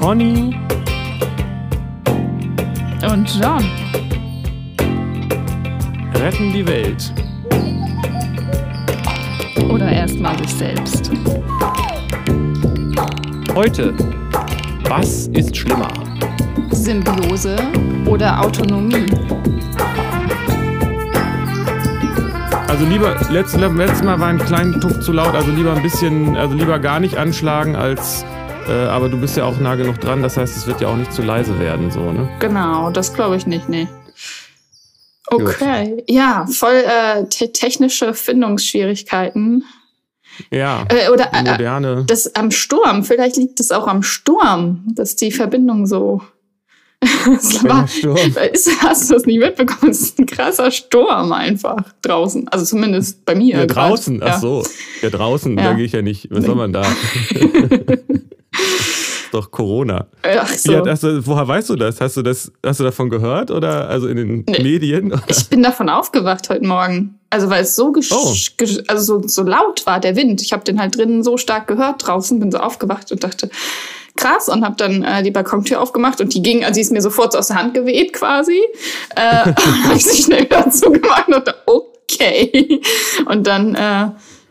Pony Und John. retten die Welt. Oder erstmal sich selbst. Heute, was ist schlimmer? Symbiose oder Autonomie. Also lieber, letztes, letztes Mal war ein kleinen Tuck zu laut, also lieber ein bisschen, also lieber gar nicht anschlagen als, aber du bist ja auch nah genug dran, das heißt, es wird ja auch nicht zu leise werden, so, ne? Genau, das glaube ich nicht, nee. Okay, ja, voll äh, te technische Findungsschwierigkeiten. Ja, Äh, oder äh, moderne. das am Sturm, vielleicht liegt es auch am Sturm, dass die Verbindung so. Es war, ist, hast du das nicht mitbekommen? Es ist ein krasser Sturm einfach draußen. Also zumindest bei mir. Ja, grad. draußen, ach so. Ja, draußen, Ja. da gehe ich ja nicht. Was soll man da? doch Corona. Ach so. hat, hast du, woher weißt du das? Hast du das, hast du davon gehört oder also in den Nee. Medien? Oder? Ich bin davon aufgewacht heute Morgen. Also weil es so, gesch Oh. also so, so laut war, der Wind. Ich habe den halt drinnen so stark gehört draußen, bin so aufgewacht und dachte, krass. Und habe dann äh, die Balkontür aufgemacht und die ging, also sie ist mir sofort so aus der Hand geweht quasi. Äh, habe ich sie schnell wieder zugemacht und dachte, okay. Und dann, äh,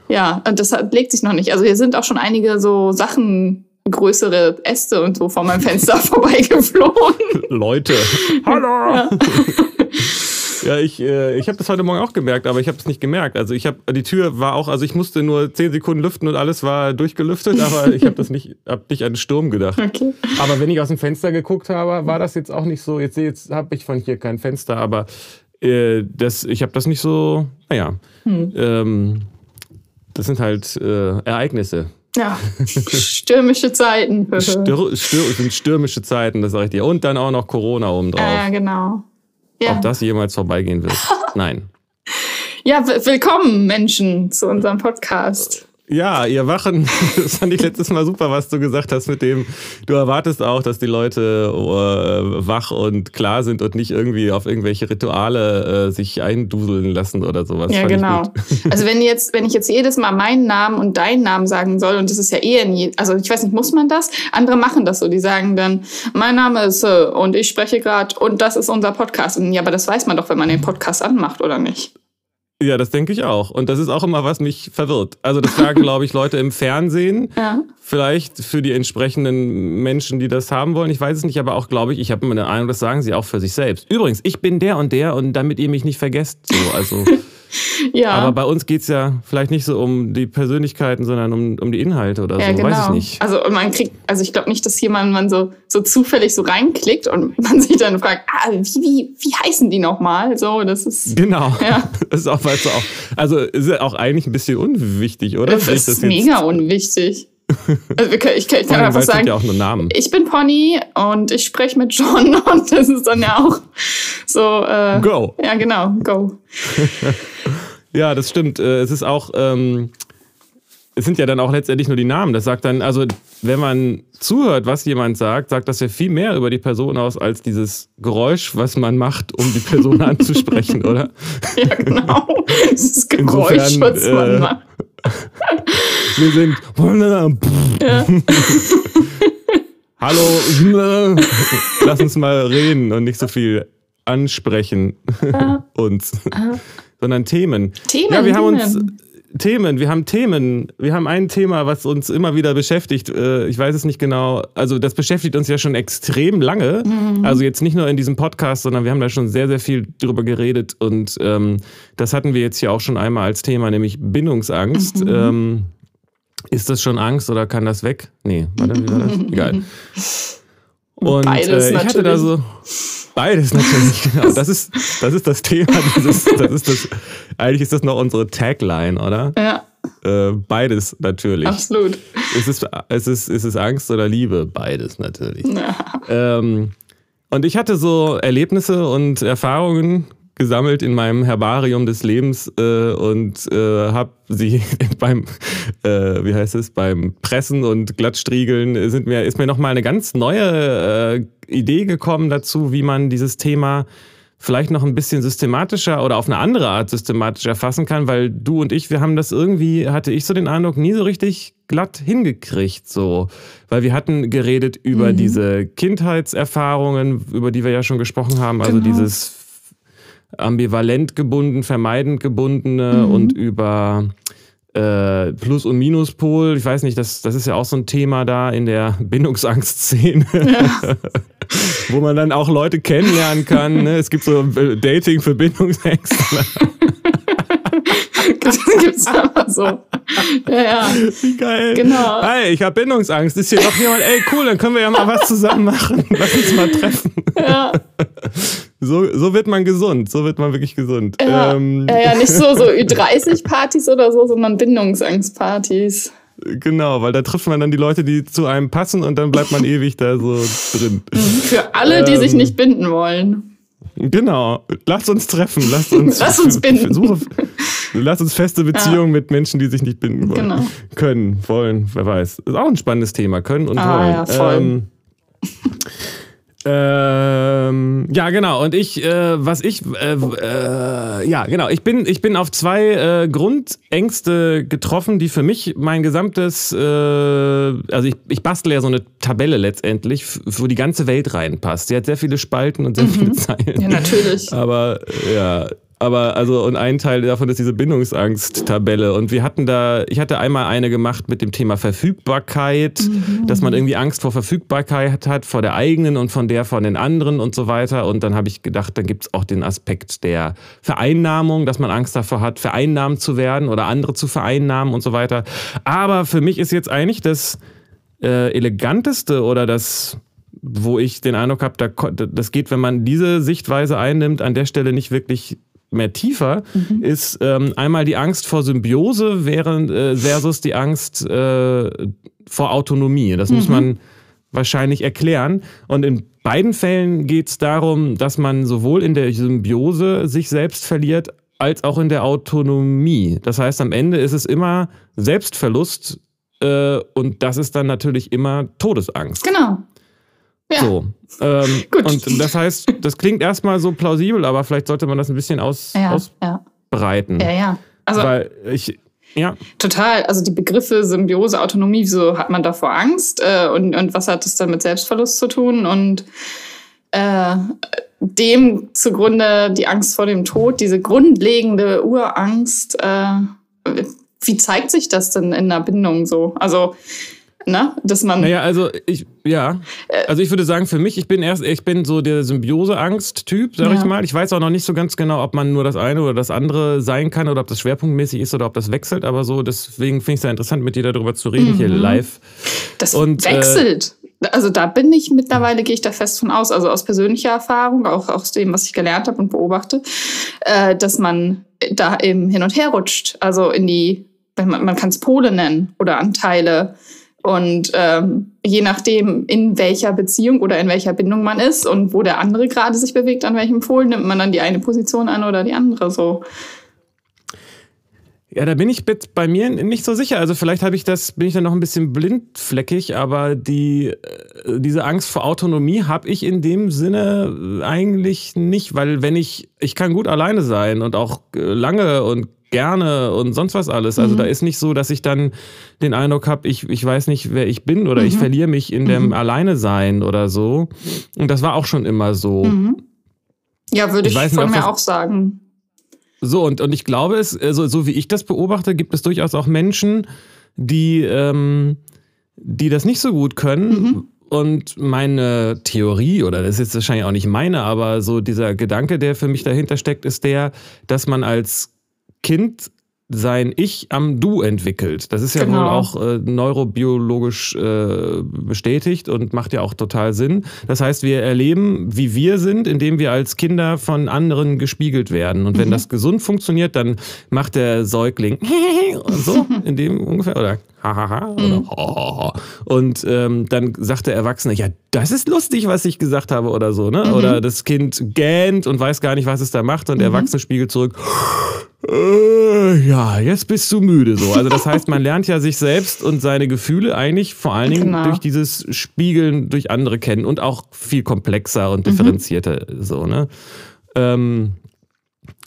ja, und das hat, legt sich noch nicht. Also hier sind auch schon einige so Sachen, größere Äste und so vor meinem Fenster vorbeigeflogen. Leute. Hallo. Ja, ich, äh, ich habe das heute Morgen auch gemerkt, aber ich habe es nicht gemerkt. Also ich habe die Tür war auch, also ich musste nur zehn Sekunden lüften und alles war durchgelüftet, aber ich habe das nicht, habe nicht an den Sturm gedacht. Okay. Aber wenn ich aus dem Fenster geguckt habe, war das jetzt auch nicht so. Jetzt, jetzt habe ich von hier kein Fenster, aber äh, das, ich habe das nicht so. Naja, ähm, das sind halt äh, Ereignisse. Ja, stürmische Zeiten. Stür, stür, sind stürmische Zeiten, das sage ich dir. Und dann auch noch Corona obendrauf. Ja, genau. Ja, Ob das jemals vorbeigehen wird? Nein. ja willkommen, Menschen, zu unserem Podcast. Ja, ihr Wachen, das fand ich letztes Mal super, was du gesagt hast mit dem, du erwartest auch, dass die Leute äh, wach und klar sind und nicht irgendwie auf irgendwelche Rituale äh, sich einduseln lassen oder sowas. ja, Fand genau. Also wenn jetzt, wenn ich jetzt jedes Mal meinen Namen und deinen Namen sagen soll, und das ist ja eh in je, also ich weiß nicht, muss man das? Andere machen das so, die sagen dann, mein Name ist äh, und ich spreche gerade und das ist unser Podcast. Und ja, aber das weiß man doch, wenn man den Podcast anmacht, oder nicht? Ja, das denke ich auch. Und das ist auch immer, was mich verwirrt. Also das sagen, glaube ich, Leute im Fernsehen. Ja. Vielleicht für die entsprechenden Menschen, die das haben wollen. Ich weiß es nicht, aber auch, glaube ich, ich habe immer eine Ahnung, das sagen sie auch für sich selbst. Übrigens, ich bin der und der und damit ihr mich nicht vergesst. So, also, Ja. aber bei uns geht's ja vielleicht nicht so um die Persönlichkeiten, sondern um, um die Inhalte oder Ja, so. Weiß ich genau. nicht. Also man kriegt, also ich glaube nicht, dass jemand man so, so zufällig so reinklickt und man sich dann fragt, ah, wie, wie, wie heißen die nochmal? So, das ist. Genau. Ja. Das ist auch, weißt du, auch, also ist ja auch eigentlich ein bisschen unwichtig, oder? Das Wenn ich ist mega unwichtig. Also können, ich kann, ich kann einfach sagen, ja auch nur Namen. ich bin Pony und ich spreche mit John und das ist dann ja auch so. Äh, Go. Ja, genau, go. Ja, das stimmt. Äh, Es ist auch, ähm, es sind ja dann auch letztendlich nur die Namen. Das sagt dann, also wenn man zuhört, was jemand sagt, sagt das ja viel mehr über die Person aus als dieses Geräusch, was man macht, um die Person anzusprechen, oder? Ja, genau. Das ist Geräusch, Insofern, was man äh, macht. Wir sind. Ja. Hallo, lass uns mal reden und nicht so viel ansprechen uns, sondern Themen. Themen, Ja, wir haben uns Themen. Themen, wir haben Themen, wir haben ein Thema, was uns immer wieder beschäftigt. Äh, Ich weiß es nicht genau. Also das beschäftigt uns ja schon extrem lange. Mhm. Also jetzt nicht nur in diesem Podcast, sondern wir haben da schon sehr, sehr viel drüber geredet und ähm, das hatten wir jetzt hier auch schon einmal als Thema, nämlich Bindungsangst. Mhm. Ähm, ist das schon Angst oder kann das weg? Nee, warte, wie war das? Egal. Und Beides äh, ich hatte da natürlich. so beides natürlich, genau. Das ist das ist das Thema dieses das ist das eigentlich ist das noch unsere Tagline, oder? Ja, Äh, beides natürlich. absolut. Ist es, ist, es, ist es Angst oder Liebe? Beides natürlich. Ja. Ähm, und ich hatte so Erlebnisse und Erfahrungen gesammelt in meinem Herbarium des Lebens äh, und äh, habe sie beim, äh, wie heißt es, beim Pressen und Glattstriegeln sind mir, ist mir nochmal eine ganz neue äh, Idee gekommen dazu, wie man dieses Thema vielleicht noch ein bisschen systematischer oder auf eine andere Art systematisch erfassen kann, weil du und ich, wir haben das irgendwie, hatte ich so den Eindruck, nie so richtig glatt hingekriegt, so. Weil wir hatten geredet über mhm. diese Kindheitserfahrungen, über die wir ja schon gesprochen haben, also genau. dieses ambivalent gebunden, vermeidend gebundene mhm. und über äh, Plus- und Minuspol. Ich weiß nicht, das, das ist ja auch so ein Thema da in der Bindungsangst-Szene. Ja. Wo man dann auch Leute kennenlernen kann. Ne? Es gibt so äh, Dating für Bindungsängste. Gibt's aber so. Ja, ja. Wie geil. Genau. Hey, ich habe Bindungsangst. Ist hier noch jemand? Ey, cool, dann können wir ja mal was zusammen machen. Lass uns mal treffen. Ja. So, so wird man gesund. So wird man wirklich gesund. Ja, ähm. ja, ja nicht so, so Ü30-Partys oder so, sondern Bindungsangstpartys. Genau, weil da trifft man dann die Leute, die zu einem passen und dann bleibt man ewig da so drin. Mhm. Für alle, die ähm, sich nicht binden wollen. Genau. Lasst uns treffen. Lasst uns, Lass uns binden. Suche, lasst uns feste Beziehungen ja. mit Menschen, die sich nicht binden wollen. Genau. Können, wollen, wer weiß. Ist auch ein spannendes Thema. Können und ah, wollen. Ja, voll. Ähm, ähm, ja, genau. Und ich, äh, was ich, äh, äh, ja, genau. Ich bin, ich bin auf zwei äh, Grundängste getroffen, die für mich mein gesamtes, äh, also ich, ich bastle ja so eine Tabelle letztendlich, wo die ganze Welt reinpasst. Sie hat sehr viele Spalten und sehr mhm. viele Zeilen. Ja, natürlich. Aber ja, aber also, und ein Teil davon ist diese Bindungsangst-Tabelle. Und wir hatten da, ich hatte einmal eine gemacht mit dem Thema Verfügbarkeit, mhm. dass man irgendwie Angst vor Verfügbarkeit hat, vor der eigenen und von der von den anderen und so weiter. Und dann habe ich gedacht, dann gibt es auch den Aspekt der Vereinnahmung, dass man Angst davor hat, vereinnahmt zu werden oder andere zu vereinnahmen und so weiter. Aber für mich ist jetzt eigentlich das äh, eleganteste oder das wo ich den Eindruck habe, da, das geht, wenn man diese Sichtweise einnimmt, an der Stelle nicht wirklich mehr tiefer, mhm. ist ähm, einmal die Angst vor Symbiose während, äh, versus die Angst äh, vor Autonomie. Das mhm. muss man wahrscheinlich erklären. Und in beiden Fällen geht es darum, dass man sowohl in der Symbiose sich selbst verliert, als auch in der Autonomie. Das heißt, am Ende ist es immer Selbstverlust äh, und das ist dann natürlich immer Todesangst. Genau. Ja. So. Ähm, Gut. Und das heißt, das klingt erstmal so plausibel, aber vielleicht sollte man das ein bisschen aus, ja, ausbreiten. Ja, ja. Also, Weil ich, ja. Total. Also die Begriffe Symbiose, Autonomie, wieso hat man davor Angst? Äh, und, und was hat das dann mit Selbstverlust zu tun? Und äh, dem zugrunde die Angst vor dem Tod, diese grundlegende Urangst, äh, wie zeigt sich das denn in einer Bindung so? Also ne? Dass man. Naja, also ich, ja. Äh, also ich würde sagen, für mich, ich bin erst, ich bin so der Symbiose-Angst-Typ, sag ja. ich mal. Ich weiß auch noch nicht so ganz genau, ob man nur das eine oder das andere sein kann oder ob das schwerpunktmäßig ist oder ob das wechselt, aber so, deswegen finde ich es sehr interessant, mit dir darüber zu reden, mhm. hier live. Das Und, äh, wechselt. Äh, also da bin ich mittlerweile, gehe ich da fest von aus, also aus persönlicher Erfahrung, auch aus dem, was ich gelernt habe und beobachte, äh, dass man da eben hin und her rutscht. Also in die, man, man kann es Pole nennen oder Anteile und ähm, je nachdem, in welcher Beziehung oder in welcher Bindung man ist und wo der andere gerade sich bewegt, an welchem Pol, nimmt man dann die eine Position an oder die andere so. Ja, da bin ich bei mir nicht so sicher. Also vielleicht habe ich das, bin ich da noch ein bisschen blindfleckig, aber die, äh, diese Angst vor Autonomie habe ich in dem Sinne eigentlich nicht, weil wenn ich, ich kann gut alleine sein und auch äh, lange und gerne und sonst was alles. Also mhm. da ist nicht so, dass ich dann den Eindruck habe, ich, ich weiß nicht, wer ich bin oder mhm. ich verliere mich in dem mhm. Alleine sein oder so. Und das war auch schon immer so. Mhm. Ja, würde ich, ich von mir auch sagen. So, und, und ich glaube, es, also, so wie ich das beobachte, gibt es durchaus auch Menschen, die, ähm, die das nicht so gut können. Mhm. Und meine Theorie, oder das ist jetzt wahrscheinlich auch nicht meine, aber so dieser Gedanke, der für mich dahinter steckt, ist der, dass man als Kind sein Ich am Du entwickelt. Das ist ja genau. wohl auch äh, neurobiologisch äh, bestätigt und macht ja auch total Sinn. Das heißt, wir erleben, wie wir sind, indem wir als Kinder von anderen gespiegelt werden. Und wenn mhm. das gesund funktioniert, dann macht der Säugling und so in dem ungefähr oder hahaha oder mhm. und ähm, dann sagt der Erwachsene, ja, das ist lustig, was ich gesagt habe oder so, ne? Mhm. Oder das Kind gähnt und weiß gar nicht, was es da macht und der mhm. Erwachsene spiegelt zurück äh, ja, jetzt bist du müde so. Also das heißt, man lernt ja sich selbst und seine Gefühle eigentlich vor allen Dingen genau. durch dieses Spiegeln durch andere kennen und auch viel komplexer und differenzierter mhm. so, ne? Ähm,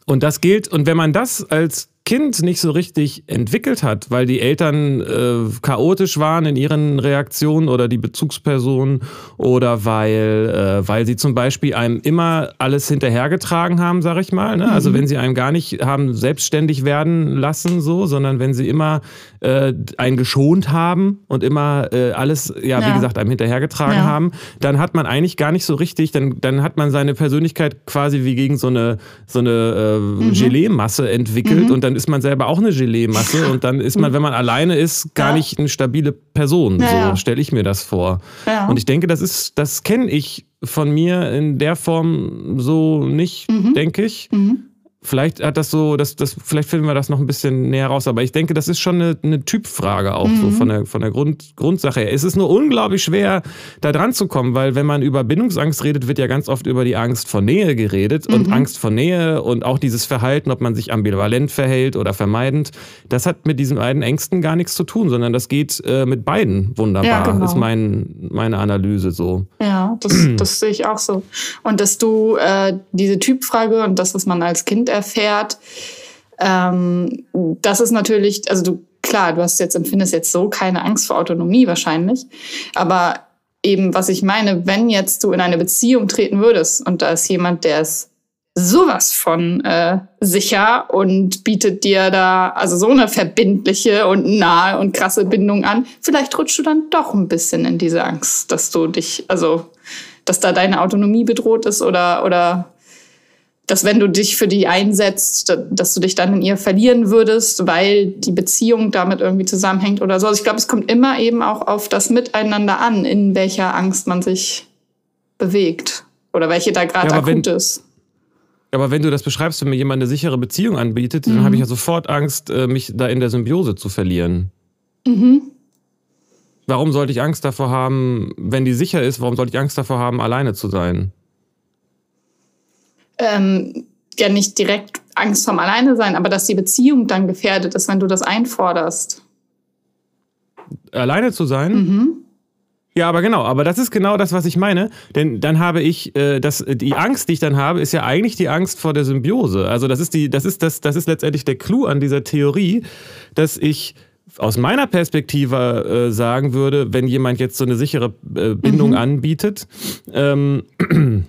und das gilt, und wenn man das als Kind nicht so richtig entwickelt hat, weil die Eltern äh, chaotisch waren in ihren Reaktionen oder die Bezugspersonen oder weil, äh, weil sie zum Beispiel einem immer alles hinterhergetragen haben, sag ich mal. Ne? Also mhm. wenn sie einem gar nicht haben selbstständig werden lassen, so, sondern wenn sie immer äh, einen geschont haben und immer äh, alles, ja, ja, wie gesagt, einem hinterhergetragen ja. haben, dann hat man eigentlich gar nicht so richtig, dann, dann hat man seine Persönlichkeit quasi wie gegen so eine, so eine äh, mhm. Gelee-Masse entwickelt mhm. und dann dann ist man selber auch eine Gelee-Masse und dann ist man, wenn man alleine ist, gar ja. nicht eine stabile Person. Ja, so stelle ich mir das vor. Ja. Und ich denke, das ist, das kenne ich von mir in der Form so nicht, mhm. denke ich. Mhm. Vielleicht hat das so, das, das, vielleicht finden wir das noch ein bisschen näher raus, aber ich denke, das ist schon eine, eine Typfrage auch mhm. so von der, von der Grund, Grundsache her. Es ist nur unglaublich schwer, da dran zu kommen, weil wenn man über Bindungsangst redet, wird ja ganz oft über die Angst vor Nähe geredet mhm. und Angst vor Nähe und auch dieses Verhalten, ob man sich ambivalent verhält oder vermeidend, das hat mit diesen beiden Ängsten gar nichts zu tun, sondern das geht äh, mit beiden wunderbar, ja, genau. ist mein, meine Analyse so. Ja, das, das sehe ich auch so. Und dass du äh, diese Typfrage und das, was man als Kind erfährt. Ähm, das ist natürlich, also du, klar, du hast jetzt, empfindest jetzt so keine Angst vor Autonomie wahrscheinlich. Aber eben, was ich meine, wenn jetzt du in eine Beziehung treten würdest und da ist jemand, der ist sowas von äh, sicher und bietet dir da also so eine verbindliche und nahe und krasse Bindung an, vielleicht rutschst du dann doch ein bisschen in diese Angst, dass du dich, also dass da deine Autonomie bedroht ist oder oder dass wenn du dich für die einsetzt, dass du dich dann in ihr verlieren würdest, weil die Beziehung damit irgendwie zusammenhängt oder so. Also ich glaube, es kommt immer eben auch auf das Miteinander an, in welcher Angst man sich bewegt oder welche da gerade ja, akut wenn, ist. Aber wenn du das beschreibst, wenn mir jemand eine sichere Beziehung anbietet, mhm. dann habe ich ja sofort Angst, äh, mich da in der Symbiose zu verlieren. Mhm. Warum sollte ich Angst davor haben, wenn die sicher ist, warum sollte ich Angst davor haben, alleine zu sein? Ähm, ja nicht direkt Angst vorm Alleine sein, aber dass die Beziehung dann gefährdet ist, wenn du das einforderst. Alleine zu sein? Mhm. Ja, aber genau, aber das ist genau das, was ich meine. Denn dann habe ich, äh, das, die Angst, die ich dann habe, ist ja eigentlich die Angst vor der Symbiose. Also das ist die, das ist das, das ist letztendlich der Clou an dieser Theorie, dass ich aus meiner Perspektive äh, sagen würde, wenn jemand jetzt so eine sichere äh, Bindung mhm. anbietet, ähm,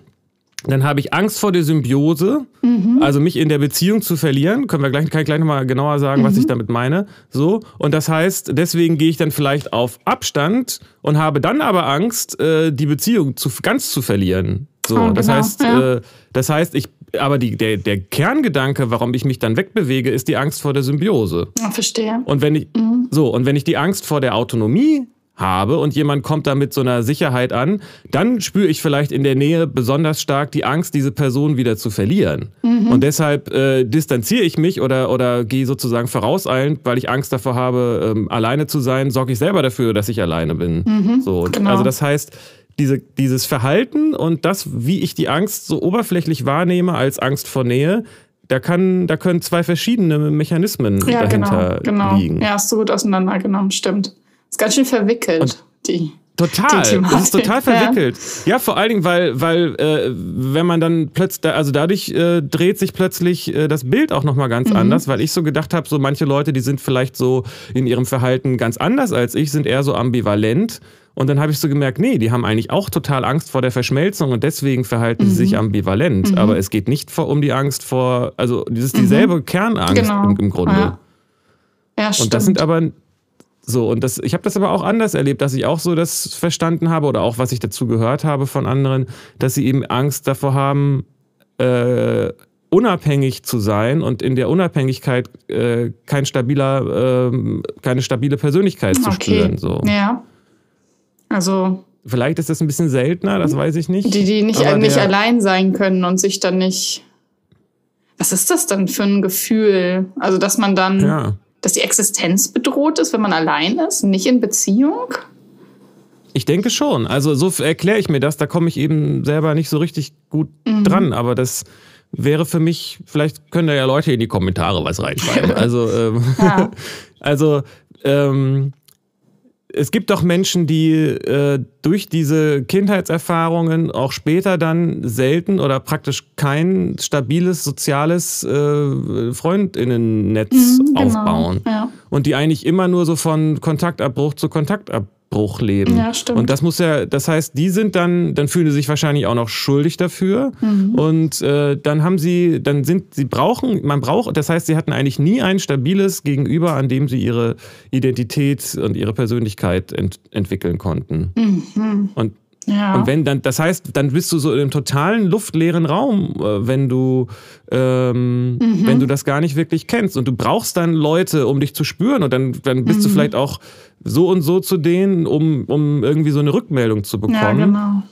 dann habe ich Angst vor der Symbiose, mhm. also mich in der Beziehung zu verlieren. Können wir gleich, kann ich gleich nochmal genauer sagen, mhm. was ich damit meine. So. Und das heißt, deswegen gehe ich dann vielleicht auf Abstand und habe dann aber Angst, äh, die Beziehung zu, ganz zu verlieren. So, oh, das genau. heißt, ja. äh, das heißt, ich, aber die, der, der Kerngedanke, warum ich mich dann wegbewege, ist die Angst vor der Symbiose. Ja, verstehe. Und wenn ich, mhm. so, und wenn ich die Angst vor der Autonomie habe und jemand kommt da mit so einer Sicherheit an, dann spüre ich vielleicht in der Nähe besonders stark die Angst, diese Person wieder zu verlieren. Mhm. Und deshalb äh, distanziere ich mich oder, oder gehe sozusagen vorauseilend, weil ich Angst davor habe, ähm, alleine zu sein, sorge ich selber dafür, dass ich alleine bin. Mhm, so, genau. Also das heißt, diese, dieses Verhalten und das, wie ich die Angst so oberflächlich wahrnehme als Angst vor Nähe, da, kann, da können zwei verschiedene Mechanismen ja, dahinter genau, genau. liegen. Ja, hast du gut auseinandergenommen, stimmt. Ist ganz schön verwickelt, und die. Total, das ist total verwickelt. Ja, ja vor allen Dingen, weil, weil äh, wenn man dann plötzlich, also dadurch äh, dreht sich plötzlich äh, das Bild auch nochmal ganz mhm. anders, weil ich so gedacht habe, so manche Leute, die sind vielleicht so in ihrem Verhalten ganz anders als ich, sind eher so ambivalent. Und dann habe ich so gemerkt, nee, die haben eigentlich auch total Angst vor der Verschmelzung und deswegen verhalten mhm. sie sich mhm. ambivalent. Mhm. Aber es geht nicht vor, um die Angst vor, also das ist dieselbe mhm. Kernangst genau. im, im, Grunde. Ja. Ja, und das sind aber so, und das, ich habe das aber auch anders erlebt, dass ich auch so das verstanden habe oder auch was ich dazu gehört habe von anderen, dass sie eben Angst davor haben, äh, unabhängig zu sein und in der Unabhängigkeit äh, kein stabiler, äh, keine stabile Persönlichkeit zu okay. spüren. So. Ja. Also. Vielleicht ist das ein bisschen seltener, das weiß ich nicht. Die, die nicht, nicht allein sein können und sich dann nicht. Was ist das dann für ein Gefühl? Also, dass man dann. Ja dass die Existenz bedroht ist, wenn man allein ist, nicht in Beziehung? Ich denke schon. Also so erkläre ich mir das. Da komme ich eben selber nicht so richtig gut mhm. dran. Aber das wäre für mich, vielleicht können da ja Leute in die Kommentare was reinschreiben. Also, ähm, ja. also ähm, es gibt doch Menschen, die äh, durch diese Kindheitserfahrungen auch später dann selten oder praktisch kein stabiles soziales äh, Freundinnennetz mhm, genau, aufbauen. Ja. Und die eigentlich immer nur so von Kontaktabbruch zu Kontaktabbruch Abbruch leben. Ja, stimmt. Und das muss ja, das heißt, die sind dann, dann fühlen sie sich wahrscheinlich auch noch schuldig dafür. Mhm. Und äh, dann haben sie, dann sind sie brauchen, man braucht, das heißt, sie hatten eigentlich nie ein stabiles Gegenüber, an dem sie ihre Identität und ihre Persönlichkeit ent entwickeln konnten. Mhm. Und ja. Und wenn dann, das heißt, dann bist du so im totalen luftleeren Raum, äh, wenn du, ähm, mhm. wenn du das gar nicht wirklich kennst. Und du brauchst dann Leute, um dich zu spüren. Und dann, dann bist mhm. du vielleicht auch so und so zu denen, um, um irgendwie so eine Rückmeldung zu bekommen. Ja, genau.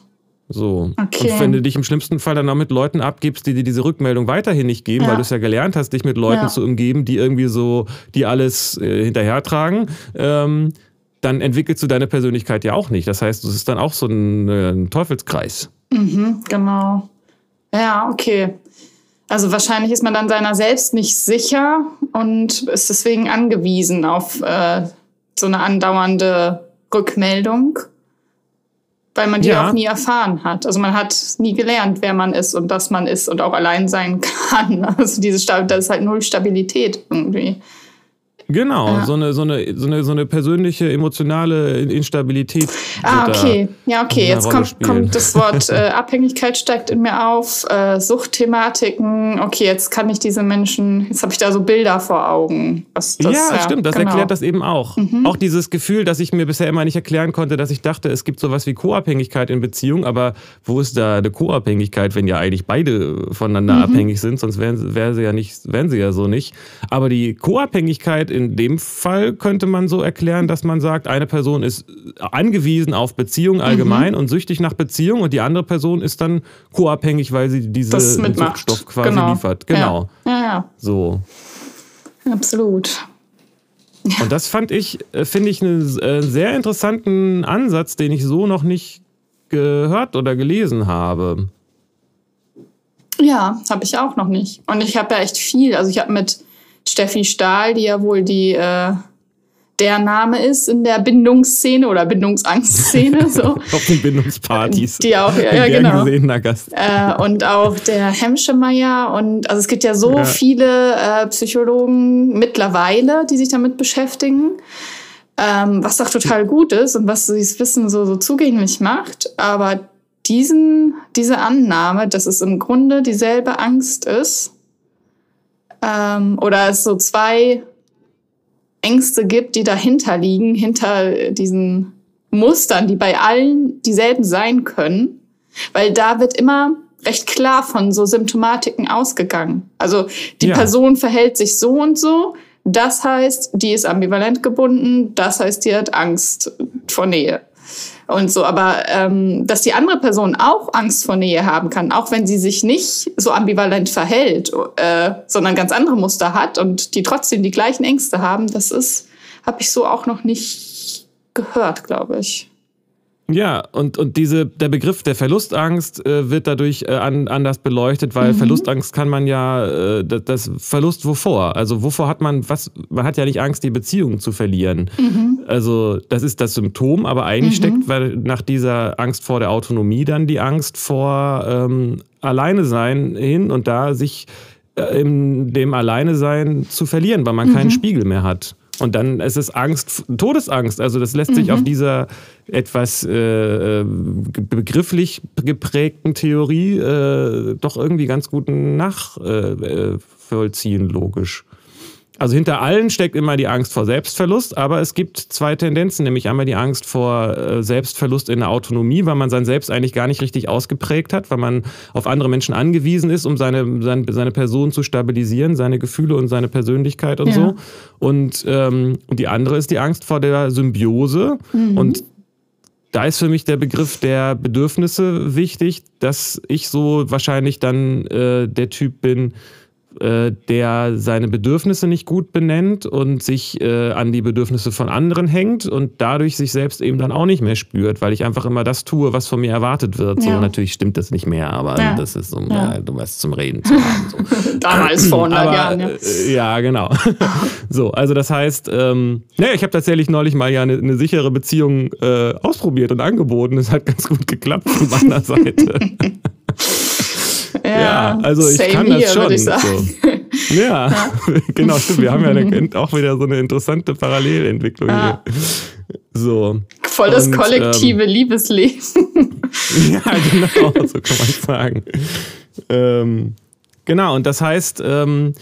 So. Okay. Und wenn du dich im schlimmsten Fall dann auch mit Leuten abgibst, die dir diese Rückmeldung weiterhin nicht geben, ja. weil du es ja gelernt hast, dich mit Leuten ja. zu umgeben, die irgendwie so, die alles äh, hinterhertragen, ähm, dann entwickelst du deine Persönlichkeit ja auch nicht. Das heißt, es ist dann auch so ein, äh, ein Teufelskreis. Mhm, genau. Ja, okay. Also wahrscheinlich ist man dann seiner selbst nicht sicher und ist deswegen angewiesen auf äh, so eine andauernde Rückmeldung, weil man die ja. auch nie erfahren hat. Also man hat nie gelernt, wer man ist und dass man ist und auch allein sein kann. Also diese Stab das ist halt null Stabilität irgendwie. Genau, ja. so, eine, so, eine, so, eine, so eine persönliche, emotionale Instabilität. Ah, okay. Ja, okay. Jetzt kommt, kommt das Wort äh, Abhängigkeit steigt in mir auf, äh, Suchtthematiken. Okay, jetzt kann ich diese Menschen, jetzt habe ich da so Bilder vor Augen. Das, ja, ja, stimmt, das genau. erklärt das eben auch. Mhm. Auch dieses Gefühl, dass ich mir bisher immer nicht erklären konnte, dass ich dachte, es gibt sowas wie Co-Abhängigkeit in Beziehung, aber wo ist da eine Co-Abhängigkeit, wenn ja eigentlich beide voneinander mhm. abhängig sind, sonst wären, wären sie ja nicht, wären sie ja so nicht. Aber die Co-Abhängigkeit in in dem Fall könnte man so erklären, dass man sagt, eine Person ist angewiesen auf Beziehung allgemein mhm. und süchtig nach Beziehung und die andere Person ist dann co-abhängig, weil sie diesen Suchtstoff quasi genau. liefert. Genau. Ja. ja, ja. So. Absolut. Ja. Und das fand ich, äh, finde ich, einen äh, sehr interessanten Ansatz, den ich so noch nicht gehört oder gelesen habe. Ja, habe ich auch noch nicht. Und ich habe ja echt viel. Also ich habe mit Steffi Stahl, die ja wohl die äh, der Name ist in der Bindungsszene oder Bindungsangstszene. So. Auf den Bindungspartys. Die auch, ja, ja genau. Gesehener Gast. Äh, und auch der Hemschemeyer. Und also es gibt ja so ja. viele äh, Psychologen mittlerweile, die sich damit beschäftigen. Ähm, was auch total gut ist und was dieses Wissen so, so zugänglich macht. Aber diesen, diese Annahme, dass es im Grunde dieselbe Angst ist, ähm, oder es so zwei Ängste gibt, die dahinter liegen, hinter diesen Mustern, die bei allen dieselben sein können, weil da wird immer recht klar von so Symptomatiken ausgegangen. Also die ja. Person verhält sich so und so, das heißt, die ist ambivalent gebunden, das heißt, die hat Angst vor Nähe und so. Aber ähm, dass die andere Person auch Angst vor Nähe haben kann, auch wenn sie sich nicht so ambivalent verhält, äh, sondern ganz andere Muster hat und die trotzdem die gleichen Ängste haben, das ist, habe ich so auch noch nicht gehört, glaube ich. Ja, und, und diese, der Begriff der Verlustangst äh, wird dadurch äh, an, anders beleuchtet, weil mhm. Verlustangst kann man ja, äh, das, das, Verlust wovor? Also wovor hat man, was, man hat ja nicht Angst, die Beziehung zu verlieren. Mhm. Also das ist das Symptom, aber eigentlich mhm. steckt weil nach dieser Angst vor der Autonomie dann die Angst vor ähm, Alleine sein hin und da sich äh, in dem Alleine sein zu verlieren, weil man keinen mhm. Spiegel mehr hat. Und dann ist es Angst, Todesangst. Also das lässt sich mhm. auf dieser etwas äh, begrifflich geprägten Theorie äh, doch irgendwie ganz gut nachvollziehen, äh, logisch. Also hinter allen steckt immer die Angst vor Selbstverlust, aber es gibt zwei Tendenzen, nämlich einmal die Angst vor äh, Selbstverlust in der Autonomie, weil man sein Selbst eigentlich gar nicht richtig ausgeprägt hat, weil man auf andere Menschen angewiesen ist, um seine, seine, seine Person zu stabilisieren, seine Gefühle und seine Persönlichkeit und ja. so. Und ähm, die andere ist die Angst vor der Symbiose mhm. und da ist für mich der Begriff der Bedürfnisse wichtig, dass ich so wahrscheinlich dann äh, der Typ bin, äh, der seine Bedürfnisse nicht gut benennt und sich äh, an die Bedürfnisse von anderen hängt und dadurch sich selbst eben dann auch nicht mehr spürt, weil ich einfach immer das tue, was von mir erwartet wird. Ja. So natürlich stimmt das nicht mehr, aber ja. das ist um ja. du weißt zum Reden zu haben. So. Damals vor 100 aber, Jahren. Ja, äh, ja genau. so, also das heißt, ähm, naja, ich habe tatsächlich neulich mal ja eine, eine sichere Beziehung äh, ausprobiert und angeboten. Es hat ganz gut geklappt von meiner Seite. Ja, also ich kann das hier, schon. Ich so. ja, ja. genau, stimmt. Wir haben ja eine, auch wieder so eine interessante Parallelentwicklung ja. hier. So. Voll das Und, kollektive ähm, Liebesleben. ja, genau, so kann man sagen. Ähm, genau, und das heißt, ähm,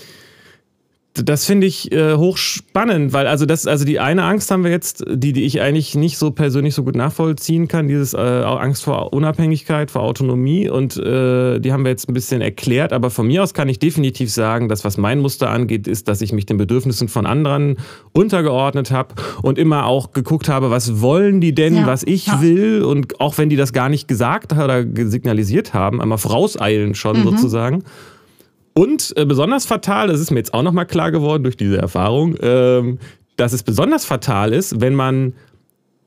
das finde ich äh, hochspannend, weil also das, also die eine Angst haben wir jetzt, die, die ich eigentlich nicht so persönlich so gut nachvollziehen kann, dieses äh, Angst vor Unabhängigkeit, vor Autonomie und äh, die haben wir jetzt ein bisschen erklärt, aber von mir aus kann ich definitiv sagen, dass was mein Muster angeht, ist, dass ich mich den Bedürfnissen von anderen untergeordnet habe und immer auch geguckt habe, was wollen die denn, ja. was ich ja. will und auch wenn die das gar nicht gesagt oder signalisiert haben, einmal vorauseilen schon mhm. sozusagen. Und äh, besonders fatal, das ist mir jetzt auch nochmal klar geworden durch diese Erfahrung, äh, dass es besonders fatal ist, wenn man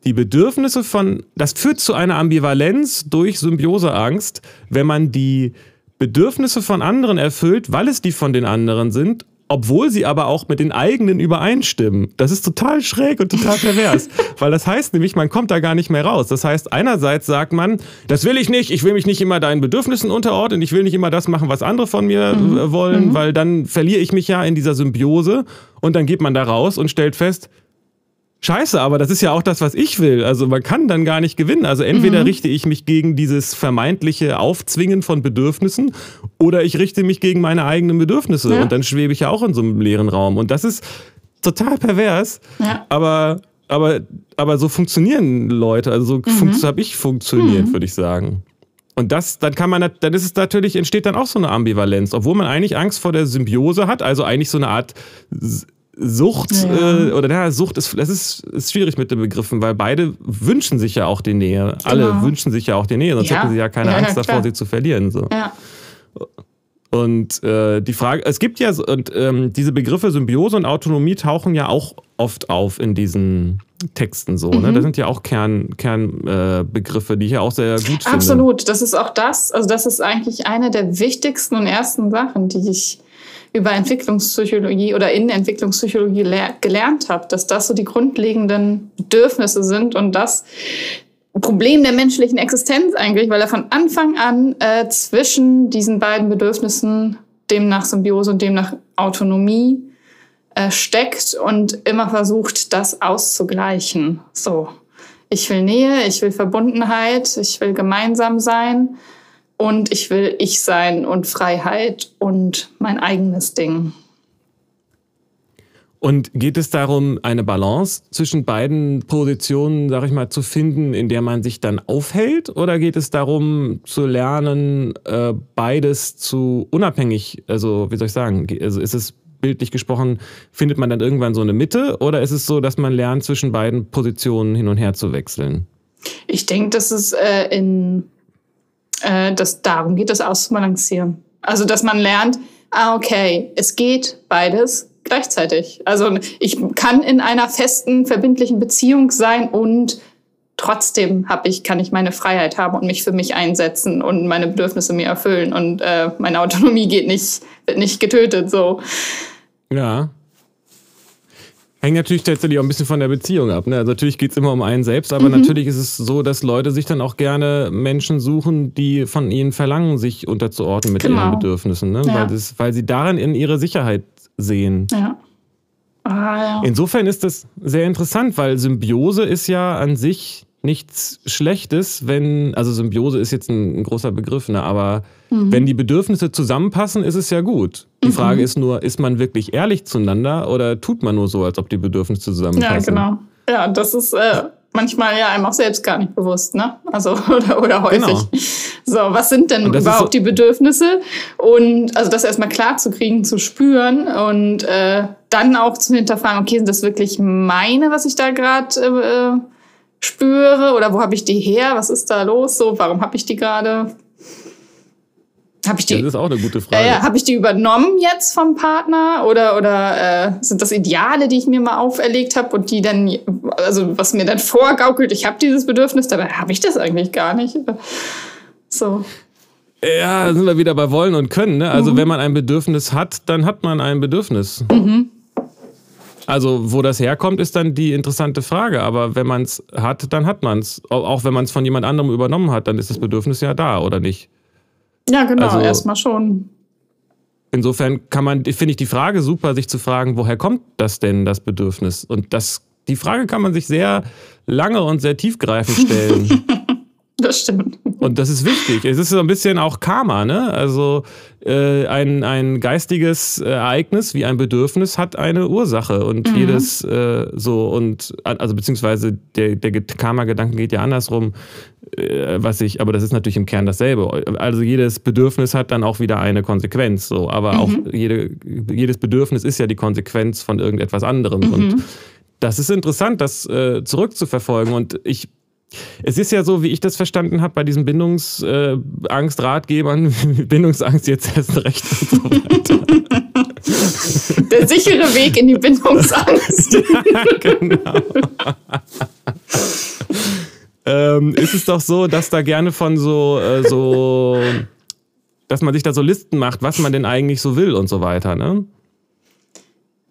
die Bedürfnisse von, das führt zu einer Ambivalenz durch Symbioseangst, wenn man die Bedürfnisse von anderen erfüllt, weil es die von den anderen sind obwohl sie aber auch mit den eigenen übereinstimmen. Das ist total schräg und total pervers, weil das heißt nämlich, man kommt da gar nicht mehr raus. Das heißt, einerseits sagt man, das will ich nicht, ich will mich nicht immer deinen Bedürfnissen unterordnen, ich will nicht immer das machen, was andere von mir mhm. Äh, wollen, mhm. weil dann verliere ich mich ja in dieser Symbiose und dann geht man da raus und stellt fest, Scheiße, aber das ist ja auch das, was ich will. Also man kann dann gar nicht gewinnen. Also entweder mhm. richte ich mich gegen dieses vermeintliche Aufzwingen von Bedürfnissen oder ich richte mich gegen meine eigenen Bedürfnisse ja. und dann schwebe ich ja auch in so einem leeren Raum. Und das ist total pervers. Ja. Aber, aber, aber so funktionieren Leute. Also so mhm. habe ich funktioniert, mhm. würde ich sagen. Und das, dann kann man, dann ist es natürlich, entsteht dann auch so eine Ambivalenz, obwohl man eigentlich Angst vor der Symbiose hat, also eigentlich so eine Art Sucht ja. äh, oder ja, Sucht ist, das ist, ist schwierig mit den Begriffen, weil beide wünschen sich ja auch die Nähe. Genau. Alle wünschen sich ja auch die Nähe, sonst ja. hätten sie ja keine ja, Angst davor, sie zu verlieren. So. Ja. Und äh, die Frage, es gibt ja, und ähm, diese Begriffe Symbiose und Autonomie tauchen ja auch oft auf in diesen Texten so. Ne? Mhm. Ne? Das sind ja auch Kernbegriffe, Kern, äh, die ich ja auch sehr gut finde. Absolut, das ist auch das, also das ist eigentlich eine der wichtigsten und ersten Sachen, die ich über Entwicklungspsychologie oder in Entwicklungspsychologie gelernt habe, dass das so die grundlegenden Bedürfnisse sind und das Problem der menschlichen Existenz eigentlich, weil er von Anfang an äh, zwischen diesen beiden Bedürfnissen, dem nach Symbiose und dem nach Autonomie, äh, steckt und immer versucht, das auszugleichen. So, ich will Nähe, ich will Verbundenheit, ich will gemeinsam sein und ich will ich sein und Freiheit und mein eigenes Ding. Und geht es darum, eine Balance zwischen beiden Positionen, sag ich mal, zu finden, in der man sich dann aufhält? Oder geht es darum, zu lernen, äh, beides zu unabhängig, also wie soll ich sagen, also ist es bildlich gesprochen, findet man dann irgendwann so eine Mitte? Oder ist es so, dass man lernt, zwischen beiden Positionen hin und her zu wechseln? Ich denke, dass es äh, in äh, dass darum geht, das auszubalancieren. Also, dass man lernt, ah, okay, es geht beides gleichzeitig. Also, ich kann in einer festen, verbindlichen Beziehung sein und trotzdem hab ich, kann ich meine Freiheit haben und mich für mich einsetzen und meine Bedürfnisse mir erfüllen und äh, meine Autonomie geht nicht, wird nicht getötet, so. Ja. Hängt natürlich tatsächlich auch ein bisschen von der Beziehung ab. Ne? Also natürlich geht es immer um einen selbst, aber mhm. natürlich ist es so, dass Leute sich dann auch gerne Menschen suchen, die von ihnen verlangen, sich unterzuordnen mit genau. ihren Bedürfnissen. Ne? Ja. Weil, das, weil sie darin in ihre Sicherheit sehen. Ja. Ah, ja. Insofern ist das sehr interessant, weil Symbiose ist ja an sich nichts Schlechtes, wenn, also Symbiose ist jetzt ein, ein großer Begriff, ne, aber mhm. wenn die Bedürfnisse zusammenpassen, ist es ja gut. Die mhm. Frage ist nur, ist man wirklich ehrlich zueinander oder tut man nur so, als ob die Bedürfnisse zusammenpassen? Ja, genau. Ja, das ist äh, manchmal ja einem auch selbst gar nicht bewusst, ne? Also, oder, oder häufig. Genau. So, was sind denn überhaupt so die Bedürfnisse? Und also das erstmal klar zu kriegen, zu spüren und äh, dann auch zu hinterfragen, okay, sind das wirklich meine, was ich da gerade äh, spüre oder wo habe ich die her? Was ist da los? So, warum habe ich die gerade? Habe ich die? Das ist auch eine gute Frage. Äh, habe ich die übernommen jetzt vom Partner oder oder äh, sind das Ideale, die ich mir mal auferlegt habe und die dann, also was mir dann vorgaukelt, ich habe dieses Bedürfnis, dabei habe ich das eigentlich gar nicht. So. Ja, sind wir wieder bei wollen und können. Ne? Also mhm. wenn man ein Bedürfnis hat, dann hat man ein Bedürfnis. Mhm. Also wo das herkommt, ist dann die interessante Frage. Aber wenn man es hat, dann hat man es. Auch wenn man es von jemand anderem übernommen hat, dann ist das Bedürfnis ja da, oder nicht? Ja, genau, also, erstmal schon. Insofern kann man, finde ich die Frage super, sich zu fragen, woher kommt das denn, das Bedürfnis? Und das, die Frage kann man sich sehr lange und sehr tiefgreifend stellen. Das stimmt. Und das ist wichtig. Es ist so ein bisschen auch Karma, ne? Also äh, ein, ein geistiges Ereignis wie ein Bedürfnis hat eine Ursache und mhm. jedes äh, so und also beziehungsweise der, der Karma-Gedanke geht ja andersrum, äh, was ich, aber das ist natürlich im Kern dasselbe. Also jedes Bedürfnis hat dann auch wieder eine Konsequenz, so, aber mhm. auch jede, jedes Bedürfnis ist ja die Konsequenz von irgendetwas anderem mhm. und das ist interessant, das äh, zurückzuverfolgen und ich es ist ja so, wie ich das verstanden habe, bei diesen Bindungsangst-Ratgebern, Bindungsangst jetzt erst recht und so weiter. Der sichere Weg in die Bindungsangst. ja, genau. ähm, ist es doch so, dass da gerne von so, äh, so, dass man sich da so Listen macht, was man denn eigentlich so will und so weiter, ne?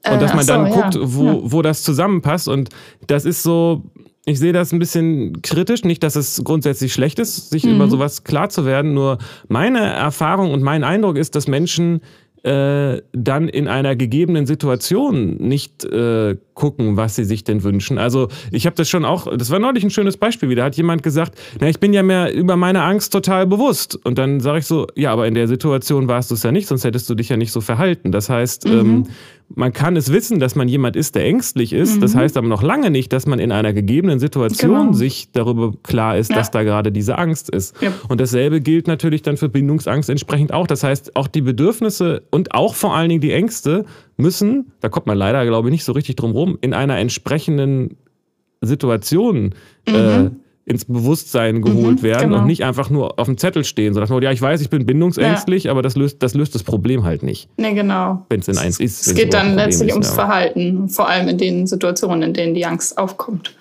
Und dass äh, man dann so, guckt, ja. wo, wo das zusammenpasst. Und das ist so, ich sehe das ein bisschen kritisch. Nicht, dass es grundsätzlich schlecht ist, sich mhm. über sowas klar zu werden. Nur meine Erfahrung und mein Eindruck ist, dass Menschen äh, dann in einer gegebenen Situation nicht äh, gucken, was sie sich denn wünschen. Also ich habe das schon auch, das war neulich ein schönes Beispiel wieder, hat jemand gesagt, na, ich bin ja mir über meine Angst total bewusst. Und dann sage ich so, ja, aber in der Situation warst du es ja nicht, sonst hättest du dich ja nicht so verhalten. Das heißt, mhm. ähm, man kann es wissen, dass man jemand ist, der ängstlich ist. Mhm. Das heißt aber noch lange nicht, dass man in einer gegebenen Situation genau. sich darüber klar ist, ja. dass da gerade diese Angst ist. Ja. Und dasselbe gilt natürlich dann für Bindungsangst entsprechend auch. Das heißt, auch die Bedürfnisse und auch vor allen Dingen die Ängste müssen, da kommt man leider, glaube ich, nicht so richtig drum rum, in einer entsprechenden Situation mhm. äh, ins Bewusstsein geholt mhm, werden genau. und nicht einfach nur auf dem Zettel stehen, sondern ja, ich weiß, ich bin bindungsängstlich, ja. aber das löst, das löst das Problem halt nicht. Nee, genau. Wenn es denn eins ist. Es geht dann letztlich ist, ums ja. Verhalten, vor allem in den Situationen, in denen die Angst aufkommt.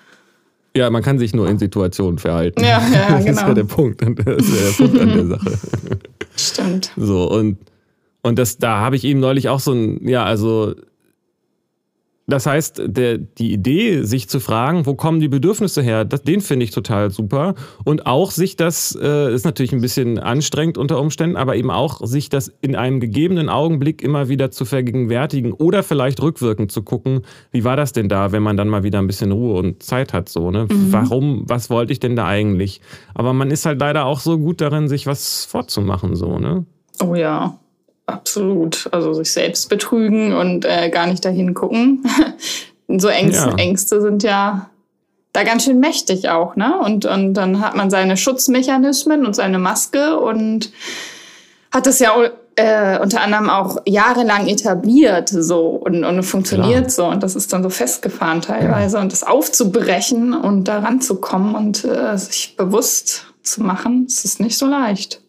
Ja, man kann sich nur in Situationen verhalten. Ja, ja, genau. Das ist ja genau. der Punkt. Das ist ja der Punkt an der Sache. Stimmt. So, und, und das, da habe ich eben neulich auch so ein, ja, also das heißt, der, die Idee, sich zu fragen, wo kommen die Bedürfnisse her, das, den finde ich total super. Und auch sich das, äh, ist natürlich ein bisschen anstrengend unter Umständen, aber eben auch sich das in einem gegebenen Augenblick immer wieder zu vergegenwärtigen oder vielleicht rückwirkend zu gucken, wie war das denn da, wenn man dann mal wieder ein bisschen Ruhe und Zeit hat, so, ne? Mhm. Warum, was wollte ich denn da eigentlich? Aber man ist halt leider auch so gut darin, sich was vorzumachen, so, ne? Oh ja. Absolut. Also sich selbst betrügen und äh, gar nicht dahin gucken. so Ängste, ja. Ängste sind ja da ganz schön mächtig auch, ne? Und, und dann hat man seine Schutzmechanismen und seine Maske und hat das ja äh, unter anderem auch jahrelang etabliert so und, und funktioniert Klar. so. Und das ist dann so festgefahren teilweise. Ja. Und das aufzubrechen und da ranzukommen und äh, sich bewusst zu machen, das ist nicht so leicht.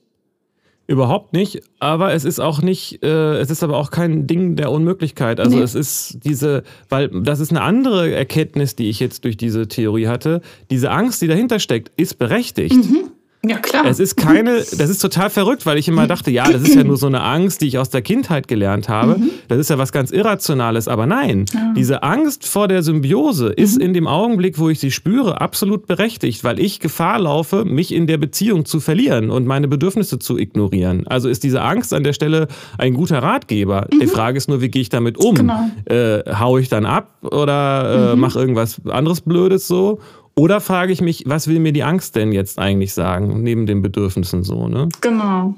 Überhaupt nicht, aber es ist auch nicht, äh, es ist aber auch kein Ding der Unmöglichkeit. Also nee. es ist diese, weil das ist eine andere Erkenntnis, die ich jetzt durch diese Theorie hatte. Diese Angst, die dahinter steckt, ist berechtigt. Mhm. Ja, klar. Es ist keine, das ist total verrückt, weil ich immer dachte, ja, das ist ja nur so eine Angst, die ich aus der Kindheit gelernt habe. Mhm. Das ist ja was ganz Irrationales. Aber nein, ja. diese Angst vor der Symbiose mhm. ist in dem Augenblick, wo ich sie spüre, absolut berechtigt, weil ich Gefahr laufe, mich in der Beziehung zu verlieren und meine Bedürfnisse zu ignorieren. Also ist diese Angst an der Stelle ein guter Ratgeber. Mhm. Die Frage ist nur, wie gehe ich damit um? Genau. Äh, hau ich dann ab oder äh, mhm. mache irgendwas anderes Blödes so? Oder frage ich mich, was will mir die Angst denn jetzt eigentlich sagen, neben den Bedürfnissen so, ne? Genau.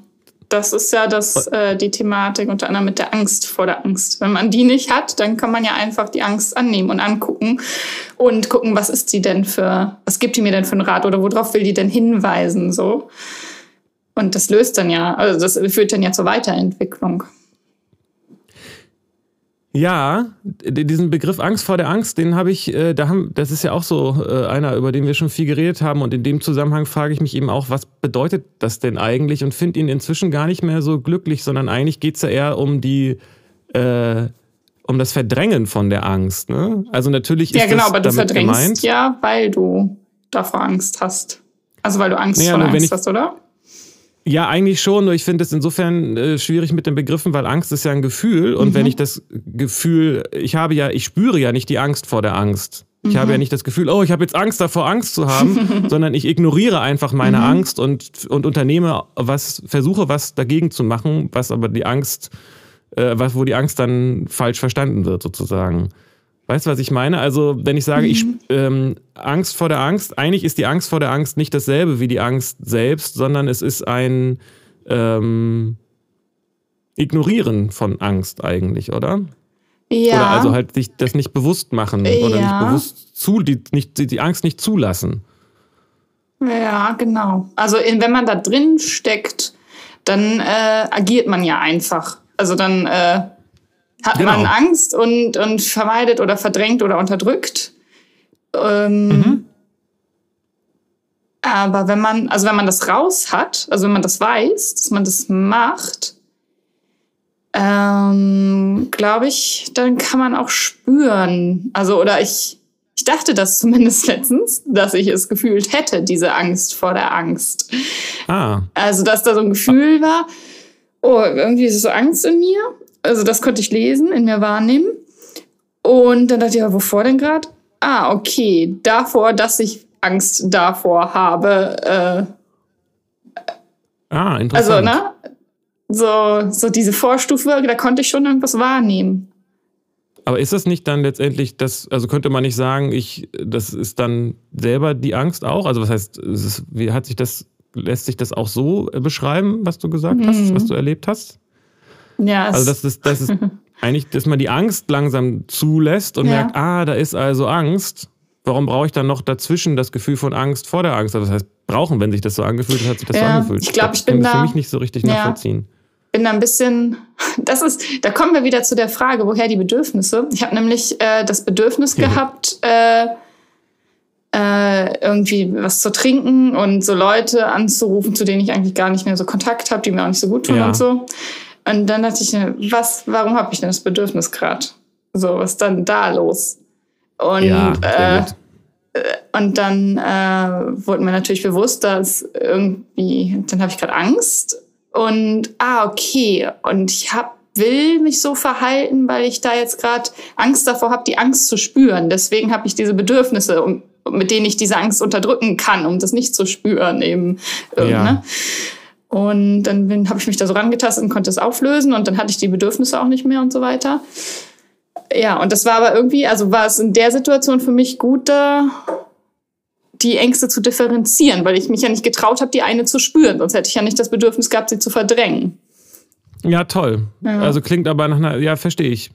Das ist ja das, äh, die Thematik unter anderem mit der Angst vor der Angst. Wenn man die nicht hat, dann kann man ja einfach die Angst annehmen und angucken und gucken, was ist die denn für, was gibt die mir denn für einen Rat oder worauf will die denn hinweisen, so. Und das löst dann ja, also das führt dann ja zur Weiterentwicklung. Ja, diesen Begriff Angst vor der Angst, den habe ich, äh, da haben, das ist ja auch so äh, einer, über den wir schon viel geredet haben. Und in dem Zusammenhang frage ich mich eben auch, was bedeutet das denn eigentlich? Und finde ihn inzwischen gar nicht mehr so glücklich, sondern eigentlich geht es ja eher um die, äh, um das Verdrängen von der Angst. Ne? Also natürlich ist ja, genau, das aber du verdrängst gemeint. ja, weil du davor Angst hast. Also weil du Angst Naja, vor Angst hast, oder? Ja, eigentlich schon, nur ich finde es insofern äh, schwierig mit den Begriffen, weil Angst ist ja ein Gefühl und wenn ich das Gefühl, ich habe ja, ich spüre ja nicht die Angst vor der Angst. Ich habe ja nicht das Gefühl, oh, ich habe jetzt Angst davor, Angst zu haben, sondern ich ignoriere einfach meine Angst und, und unternehme was, versuche was dagegen zu machen, was aber die Angst, äh, was, wo die Angst dann falsch verstanden wird, sozusagen. Weißt du, was ich meine? Also, wenn ich sage, ich ähm, Angst vor der Angst, eigentlich ist die Angst vor der Angst nicht dasselbe wie die Angst selbst, sondern es ist ein ähm, Ignorieren von Angst eigentlich, oder? Ja. Oder also halt sich das nicht bewusst machen oder Ja. nicht bewusst zu, die, nicht, die, die Angst nicht zulassen. Ja, genau. Also in, wenn man da drin steckt, dann äh, agiert man ja einfach. Also dann äh, hat Genau. man Angst und, und vermeidet oder verdrängt oder unterdrückt. Ähm, Mhm. Aber wenn man, also wenn man das raus hat, also wenn man das weiß, dass man das macht, ähm, glaube ich, dann kann man auch spüren. Also, oder ich, ich dachte das zumindest letztens, dass ich es gefühlt hätte, diese Angst vor der Angst. Ah, Also, dass da so ein Gefühl war, oh, irgendwie ist so Angst in mir. Also, das konnte ich lesen, in mir wahrnehmen. Und dann dachte ich, ja, wovor denn gerade? Ah, okay, davor, dass ich Angst davor habe. Äh, ah, also, interessant. ne? So, so diese Vorstufe, da konnte ich schon irgendwas wahrnehmen. Aber ist das nicht dann letztendlich das, also könnte man nicht sagen, ich, das ist dann selber die Angst auch? Also was heißt, ist, wie hat sich das, lässt sich das auch so beschreiben, was du gesagt hast, was du erlebt hast? Ja, Also das ist, das ist eigentlich, dass man die Angst langsam zulässt und Ja. merkt, ah, da ist also Angst. Warum brauche ich dann noch dazwischen das Gefühl von Angst vor der Angst? Also das heißt, brauchen, wenn sich das so angefühlt hat, hat sich das so Ja, angefühlt. ich glaub, ich kann bin das für da- mich nicht so richtig Ja. nachvollziehen. bin da ein bisschen, das ist, da kommen wir wieder zu der Frage, woher die Bedürfnisse. Ich habe nämlich äh, das Bedürfnis gehabt, äh, äh, irgendwie was zu trinken und so Leute anzurufen, zu denen ich eigentlich gar nicht mehr so Kontakt habe, die mir auch nicht so gut tun Ja. und so. Und dann dachte ich, was, warum habe ich denn das Bedürfnis gerade? So, was ist dann da los? Und ja, äh, gut. und dann äh, wurde mir natürlich bewusst, dass irgendwie, dann habe ich gerade Angst und ah, okay, und ich hab, will mich so verhalten, weil ich da jetzt gerade Angst davor habe, die Angst zu spüren. Deswegen habe ich diese Bedürfnisse, um, mit denen ich diese Angst unterdrücken kann, um das nicht zu spüren eben. äh, Ja. Ne? Und dann habe ich mich da so rangetastet und konnte es auflösen und dann hatte ich die Bedürfnisse auch nicht mehr und so weiter. Ja, und das war aber irgendwie, also war es in der Situation für mich gut, da die Ängste zu differenzieren, weil ich mich ja nicht getraut habe, die eine zu spüren. Sonst hätte ich ja nicht das Bedürfnis gehabt, sie zu verdrängen. Ja, toll. Ja. Also klingt aber nach einer, ja, verstehe ich.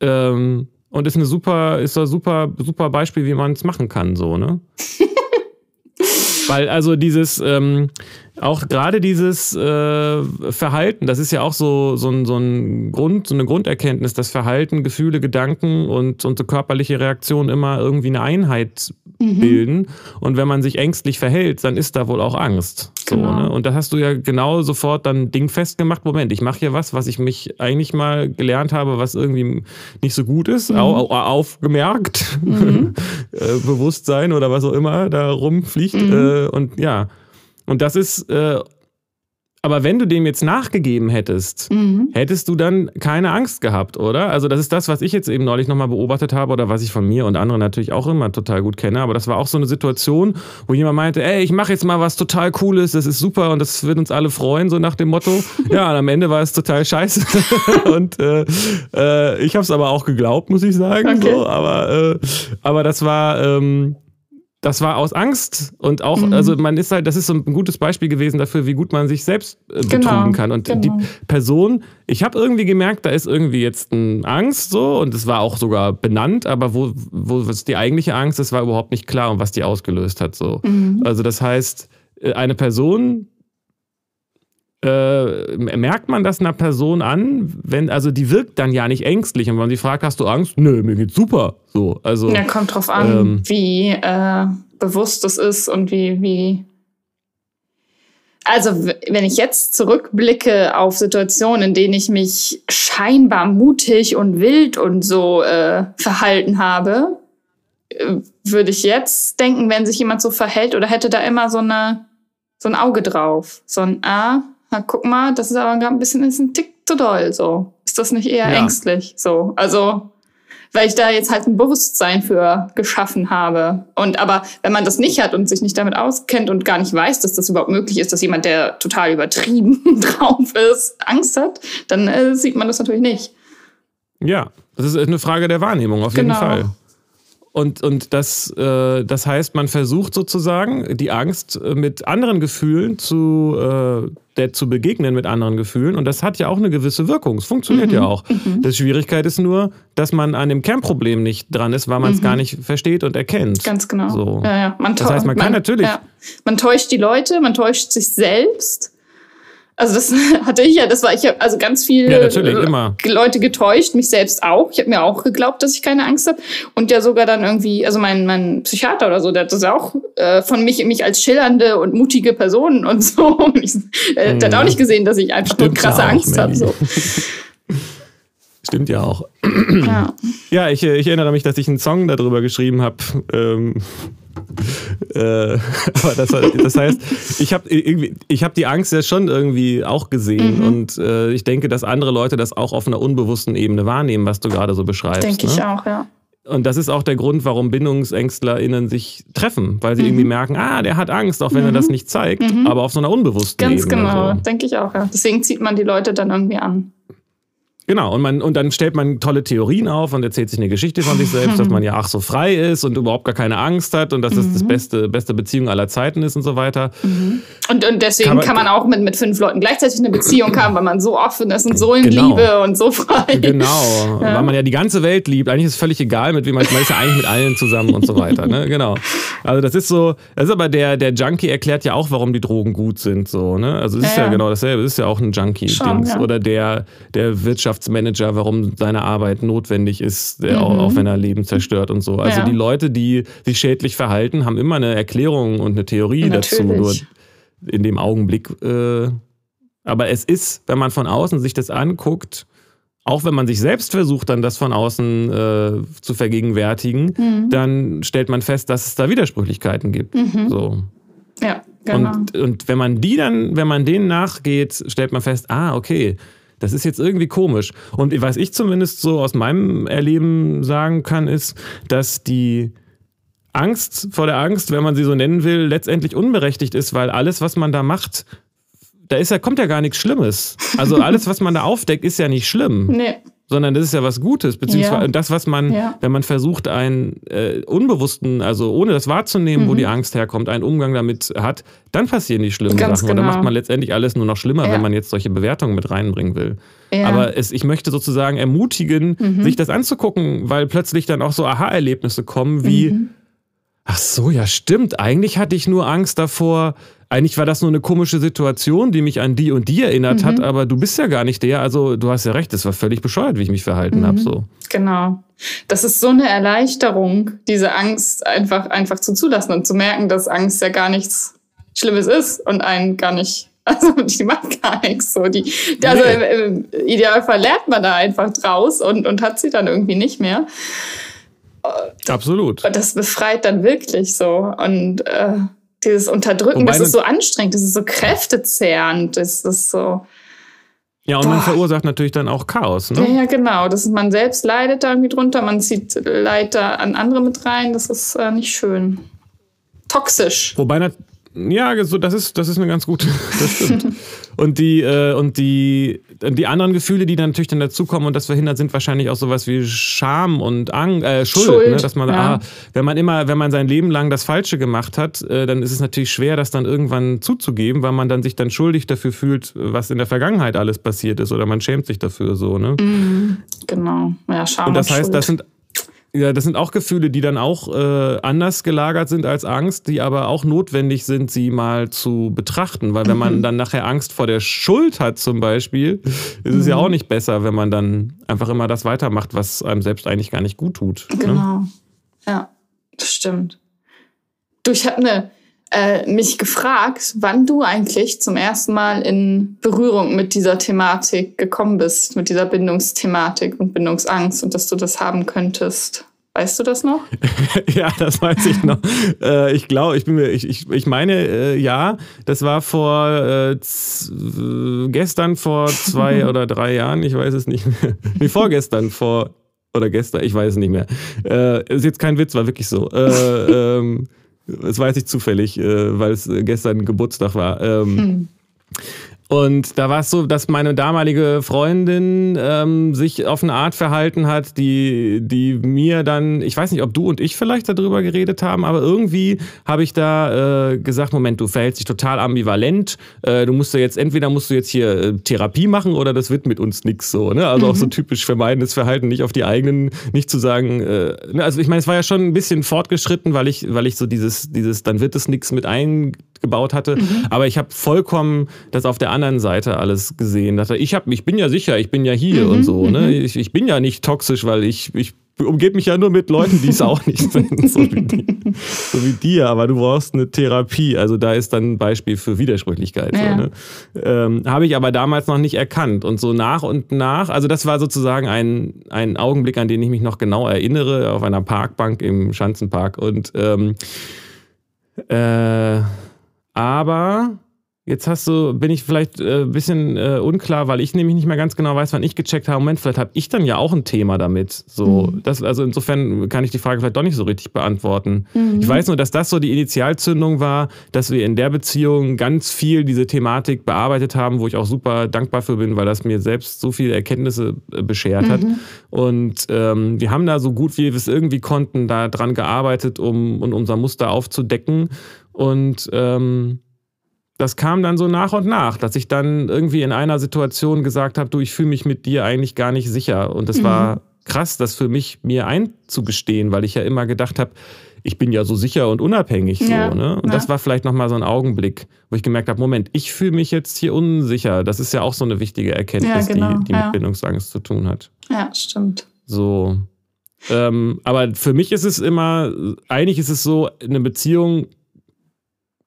Ähm, und ist eine super, ist ein super, super Beispiel, wie man es machen kann, so, ne? Weil also dieses, ähm, auch gerade dieses äh, Verhalten, das ist ja auch so, so, ein, so ein Grund, so eine Grunderkenntnis, dass Verhalten, Gefühle, Gedanken und, und so körperliche Reaktionen immer irgendwie eine Einheit bilden. Und wenn man sich ängstlich verhält, dann ist da wohl auch Angst. So, Genau. ne? Und da hast du ja genau sofort dann dingfest gemacht, Moment, ich mache hier was, was ich mich eigentlich mal gelernt habe, was irgendwie nicht so gut ist, au, au, aufgemerkt, äh, Bewusstsein oder was auch immer da rumfliegt. Äh, und ja, und das ist, äh, aber wenn du dem jetzt nachgegeben hättest, Mhm. hättest du dann keine Angst gehabt, oder? Also das ist das, was ich jetzt eben neulich nochmal beobachtet habe oder was ich von mir und anderen natürlich auch immer total gut kenne. Aber das war auch so eine Situation, wo jemand meinte, ey, ich mache jetzt mal was total Cooles, das ist super und das wird uns alle freuen, so nach dem Motto. Ja, und am Ende war es total scheiße. und äh, äh, ich habe es aber auch geglaubt, muss ich sagen. Okay. So, aber, äh, aber das war... Ähm, das war aus Angst und auch, Mhm. also man ist halt, das ist so ein gutes Beispiel gewesen dafür, wie gut man sich selbst äh, betrügen Genau, kann. Und genau. die Person, ich habe irgendwie gemerkt, da ist irgendwie jetzt eine Angst so und es war auch sogar benannt, aber wo, wo was die eigentliche Angst ist, war überhaupt nicht klar und was die ausgelöst hat. So. Mhm. Also das heißt, äh, eine Person äh, merkt man das einer Person an, wenn, also die wirkt dann ja nicht ängstlich und wenn man sie fragt, hast du Angst? Nö, mir geht's super. So, also. Ja, kommt drauf an, ähm, wie äh, bewusst es ist und wie, wie. Also, wenn ich jetzt zurückblicke auf Situationen, in denen ich mich scheinbar mutig und wild und so äh, verhalten habe, äh, würde ich jetzt denken, wenn sich jemand so verhält oder hätte da immer so eine so ein Auge drauf, so ein ah, na, guck mal, das ist aber gerade ein bisschen ist ein Tick zu doll, so. Ist das nicht eher ja. ängstlich, so? Also, weil ich da jetzt halt ein Bewusstsein für geschaffen habe. Und aber wenn man das nicht hat und sich nicht damit auskennt und gar nicht weiß, dass das überhaupt möglich ist, dass jemand, der total übertrieben drauf ist, Angst hat, dann äh, sieht man das natürlich nicht. Ja, das ist eine Frage der Wahrnehmung, auf genau. jeden Fall. Und, und das, äh, das heißt, man versucht sozusagen, die Angst äh, mit anderen Gefühlen zu, äh, der, zu begegnen, mit anderen Gefühlen. Und das hat ja auch eine gewisse Wirkung. Es funktioniert mhm. ja auch. Mhm. Die Schwierigkeit ist nur, dass man an dem Kernproblem nicht dran ist, weil man es mhm. gar nicht versteht und erkennt. Ganz genau. So. Ja, ja. Man das heißt, man kann man, natürlich. Ja. Man täuscht die Leute, man täuscht sich selbst also das hatte ich ja, das war ich habe also ganz viele ja, immer. Leute getäuscht, mich selbst auch. Ich habe mir auch geglaubt, dass ich keine Angst habe und ja sogar dann irgendwie, also mein mein Psychiater oder so, der hat das auch äh, von mich mich als schillernde und mutige Person und so. Und ich, äh, der hat auch mhm. nicht gesehen, dass ich einfach Stimmt nur krasse auch, Angst habe. So. Stimmt ja auch. Ja, ja ich, ich, erinnere mich, dass ich einen Song darüber geschrieben habe. Ähm, äh, aber das, das, heißt, ich habe ich hab die Angst ja schon irgendwie auch gesehen mhm. und äh, ich denke, dass andere Leute das auch auf einer unbewussten Ebene wahrnehmen, was du gerade so beschreibst. Denke ne? ich auch, ja. Und das ist auch der Grund, warum BindungsängstlerInnen sich treffen, weil sie mhm. irgendwie merken, ah, der hat Angst, auch wenn mhm. er das nicht zeigt, mhm. aber auf so einer unbewussten Ganz Ebene. Ganz genau, so. denke ich auch, ja. Deswegen zieht man die Leute dann irgendwie an. Genau, und, man, und dann stellt man tolle Theorien auf und erzählt sich eine Geschichte von sich selbst, dass man ja ach so frei ist und überhaupt gar keine Angst hat und dass es das mhm. beste, beste Beziehung aller Zeiten ist und so weiter. Mhm. Und, und deswegen kann man, kann man, auch mit, mit fünf Leuten gleichzeitig eine Beziehung haben, weil man so offen ist und so in genau. Liebe und so frei. Genau, ja. weil man ja die ganze Welt liebt. Eigentlich ist es völlig egal, mit wem man, man ist ja eigentlich mit allen zusammen und so weiter. Ne? Genau. Also das ist so, das ist aber der, der Junkie erklärt ja auch, warum die Drogen gut sind. So, ne? Also es ist ja, ja, genau dasselbe, es ist ja auch ein Junkie-Dings. Ja. Oder der, der Wirtschaftsmanager, warum seine Arbeit notwendig ist, mhm. auch, auch, wenn er Leben zerstört und so. Also ja. die Leute, die sich schädlich verhalten, haben immer eine Erklärung und eine Theorie Natürlich. dazu. Nur in dem Augenblick. Äh, aber es ist, wenn man von außen sich das anguckt, auch wenn man sich selbst versucht, dann das von außen äh, zu vergegenwärtigen, mhm. dann stellt man fest, dass es da Widersprüchlichkeiten gibt. Mhm. So. Ja, genau. Und, und wenn man die dann, wenn man denen nachgeht, stellt man fest, ah, okay, das ist jetzt irgendwie komisch. Und was ich zumindest so aus meinem Erleben sagen kann, ist, dass die Angst vor der Angst, wenn man sie so nennen will, letztendlich unberechtigt ist, weil alles, was man da macht, da ist ja, kommt ja gar nichts Schlimmes. Also alles, was man da aufdeckt, ist ja nicht schlimm. Nee sondern das ist ja was Gutes, beziehungsweise ja. das, was man, ja. wenn man versucht, einen äh, unbewussten, also ohne das wahrzunehmen, mhm. wo die Angst herkommt, einen Umgang damit hat, dann passieren die schlimmen Ganz Sachen. Genau. Und dann macht man letztendlich alles nur noch schlimmer, ja. wenn man jetzt solche Bewertungen mit reinbringen will. Aber es, ich möchte sozusagen ermutigen, mhm. sich das anzugucken, weil plötzlich dann auch so Aha-Erlebnisse kommen, wie, mhm. Ach so, ja stimmt, eigentlich hatte ich nur Angst davor, eigentlich war das nur eine komische Situation, die mich an die und die erinnert mhm. hat, aber du bist ja gar nicht der. Also du hast ja recht, das war völlig bescheuert, wie ich mich verhalten mhm. habe. So. Genau. Das ist so eine Erleichterung, diese Angst einfach, einfach zuzulassen und zu merken, dass Angst ja gar nichts Schlimmes ist und einen gar nicht also die macht gar nichts so. Die, also im, im, Idealfall lernt man da einfach draus und, und hat sie dann irgendwie nicht mehr. Absolut. Und das befreit dann wirklich so. Und äh, dieses Unterdrücken, Wobei das ist so anstrengend, das ist so kräftezehrend, das ist so. Ja, und boah. man verursacht natürlich dann auch Chaos, ne? Ja, ja, genau. Das ist, man selbst leidet da irgendwie drunter, man zieht Leid da an andere mit rein, das ist äh, nicht schön. Toxisch. Wobei, ja, so, das ist, das ist eine ganz gute, das stimmt. Und die, äh, und die, die anderen Gefühle, die dann natürlich dann dazukommen und das verhindert, sind wahrscheinlich auch sowas wie Scham und Ang äh, Schuld, Schuld. Ne? dass man, ja. ah, wenn man immer, wenn man sein Leben lang das Falsche gemacht hat, äh, dann ist es natürlich schwer, das dann irgendwann zuzugeben, weil man dann sich dann schuldig dafür fühlt, was in der Vergangenheit alles passiert ist oder man schämt sich dafür so, ne? Mhm, genau, ja, Scham und das und heißt, Schuld. das sind Ja, das sind auch Gefühle, die dann auch äh, anders gelagert sind als Angst, die aber auch notwendig sind, sie mal zu betrachten. Weil wenn man mhm. dann nachher Angst vor der Schuld hat zum Beispiel, ist mhm. es ja mhm. auch nicht besser, wenn man dann einfach immer das weitermacht, was einem selbst eigentlich gar nicht gut tut. Ne? Genau. Ne? Ja, das stimmt. Du, ich habe eine äh, mich gefragt, wann du eigentlich zum ersten Mal in Berührung mit dieser Thematik gekommen bist, mit dieser Bindungsthematik und Bindungsangst und dass du das haben könntest. Weißt du das noch? ja, das weiß ich noch. äh, ich glaube, ich bin mir, ich, ich, ich meine, äh, ja, das war vor äh, gestern vor zwei oder drei Jahren, ich weiß es nicht mehr. Wie vorgestern, vor oder gestern, ich weiß es nicht mehr. Äh, ist jetzt kein Witz, war wirklich so. Äh, ähm, das weiß ich zufällig, äh, weil es gestern Geburtstag war. Ähm, hm. Und da war es so, dass meine damalige Freundin ähm, sich auf eine Art verhalten hat, die, die mir dann, ich weiß nicht, ob du und ich vielleicht darüber geredet haben, aber irgendwie habe ich da äh, gesagt, Moment, du verhältst dich total ambivalent. Äh, du musst ja jetzt, entweder musst du jetzt hier äh, Therapie machen oder das wird mit uns nichts so. Ne? Also mhm. auch so mhm. typisch vermeidendes Verhalten, nicht auf die eigenen, nicht zu sagen, äh, ne? also ich meine, es war ja schon ein bisschen fortgeschritten, weil ich, weil ich so dieses, dieses, dann wird es nichts mit ein gebaut hatte. Mhm. Aber ich habe vollkommen das auf der anderen Seite alles gesehen. Dachte, ich, hab, ich bin ja sicher, ich bin ja hier mhm. und so. Ne? Mhm. Ich, ich bin ja nicht toxisch, weil ich, ich umgebe mich ja nur mit Leuten, die es auch nicht sind, so wie, die, so wie dir. Aber du brauchst eine Therapie. Also da ist dann ein Beispiel für Widersprüchlichkeit. Ja. So, ne? ähm, Habe ich aber damals noch nicht erkannt. Und so nach und nach, also das war sozusagen ein, ein Augenblick, an den ich mich noch genau erinnere, auf einer Parkbank im Schanzenpark. Und ähm, äh, aber Jetzt hast du, bin ich vielleicht äh, ein bisschen äh, unklar, weil ich nämlich nicht mehr ganz genau weiß, wann ich gecheckt habe. Moment, vielleicht habe ich dann ja auch ein Thema damit. So, mhm. das, also insofern kann ich die Frage vielleicht doch nicht so richtig beantworten. Mhm. Ich weiß nur, dass das so die Initialzündung war, dass wir in der Beziehung ganz viel diese Thematik bearbeitet haben, wo ich auch super dankbar für bin, weil das mir selbst so viele Erkenntnisse äh, beschert mhm. hat. Und ähm, wir haben da so gut wie wir es irgendwie konnten, da dran gearbeitet, um, um unser Muster aufzudecken. Und ähm, das kam dann so nach und nach, dass ich dann irgendwie in einer Situation gesagt habe, du, ich fühle mich mit dir eigentlich gar nicht sicher. Und es mhm. war krass, das für mich mir einzugestehen, weil ich ja immer gedacht habe, ich bin ja so sicher und unabhängig so. Ja, ne? Und ja. das war vielleicht nochmal so ein Augenblick, wo ich gemerkt habe, Moment, ich fühle mich jetzt hier unsicher. Das ist ja auch so eine wichtige Erkenntnis, ja, genau, die, die mit Bindungsangst zu tun hat. Ja, stimmt. So. Ähm, aber für mich ist es immer, eigentlich ist es so, eine Beziehung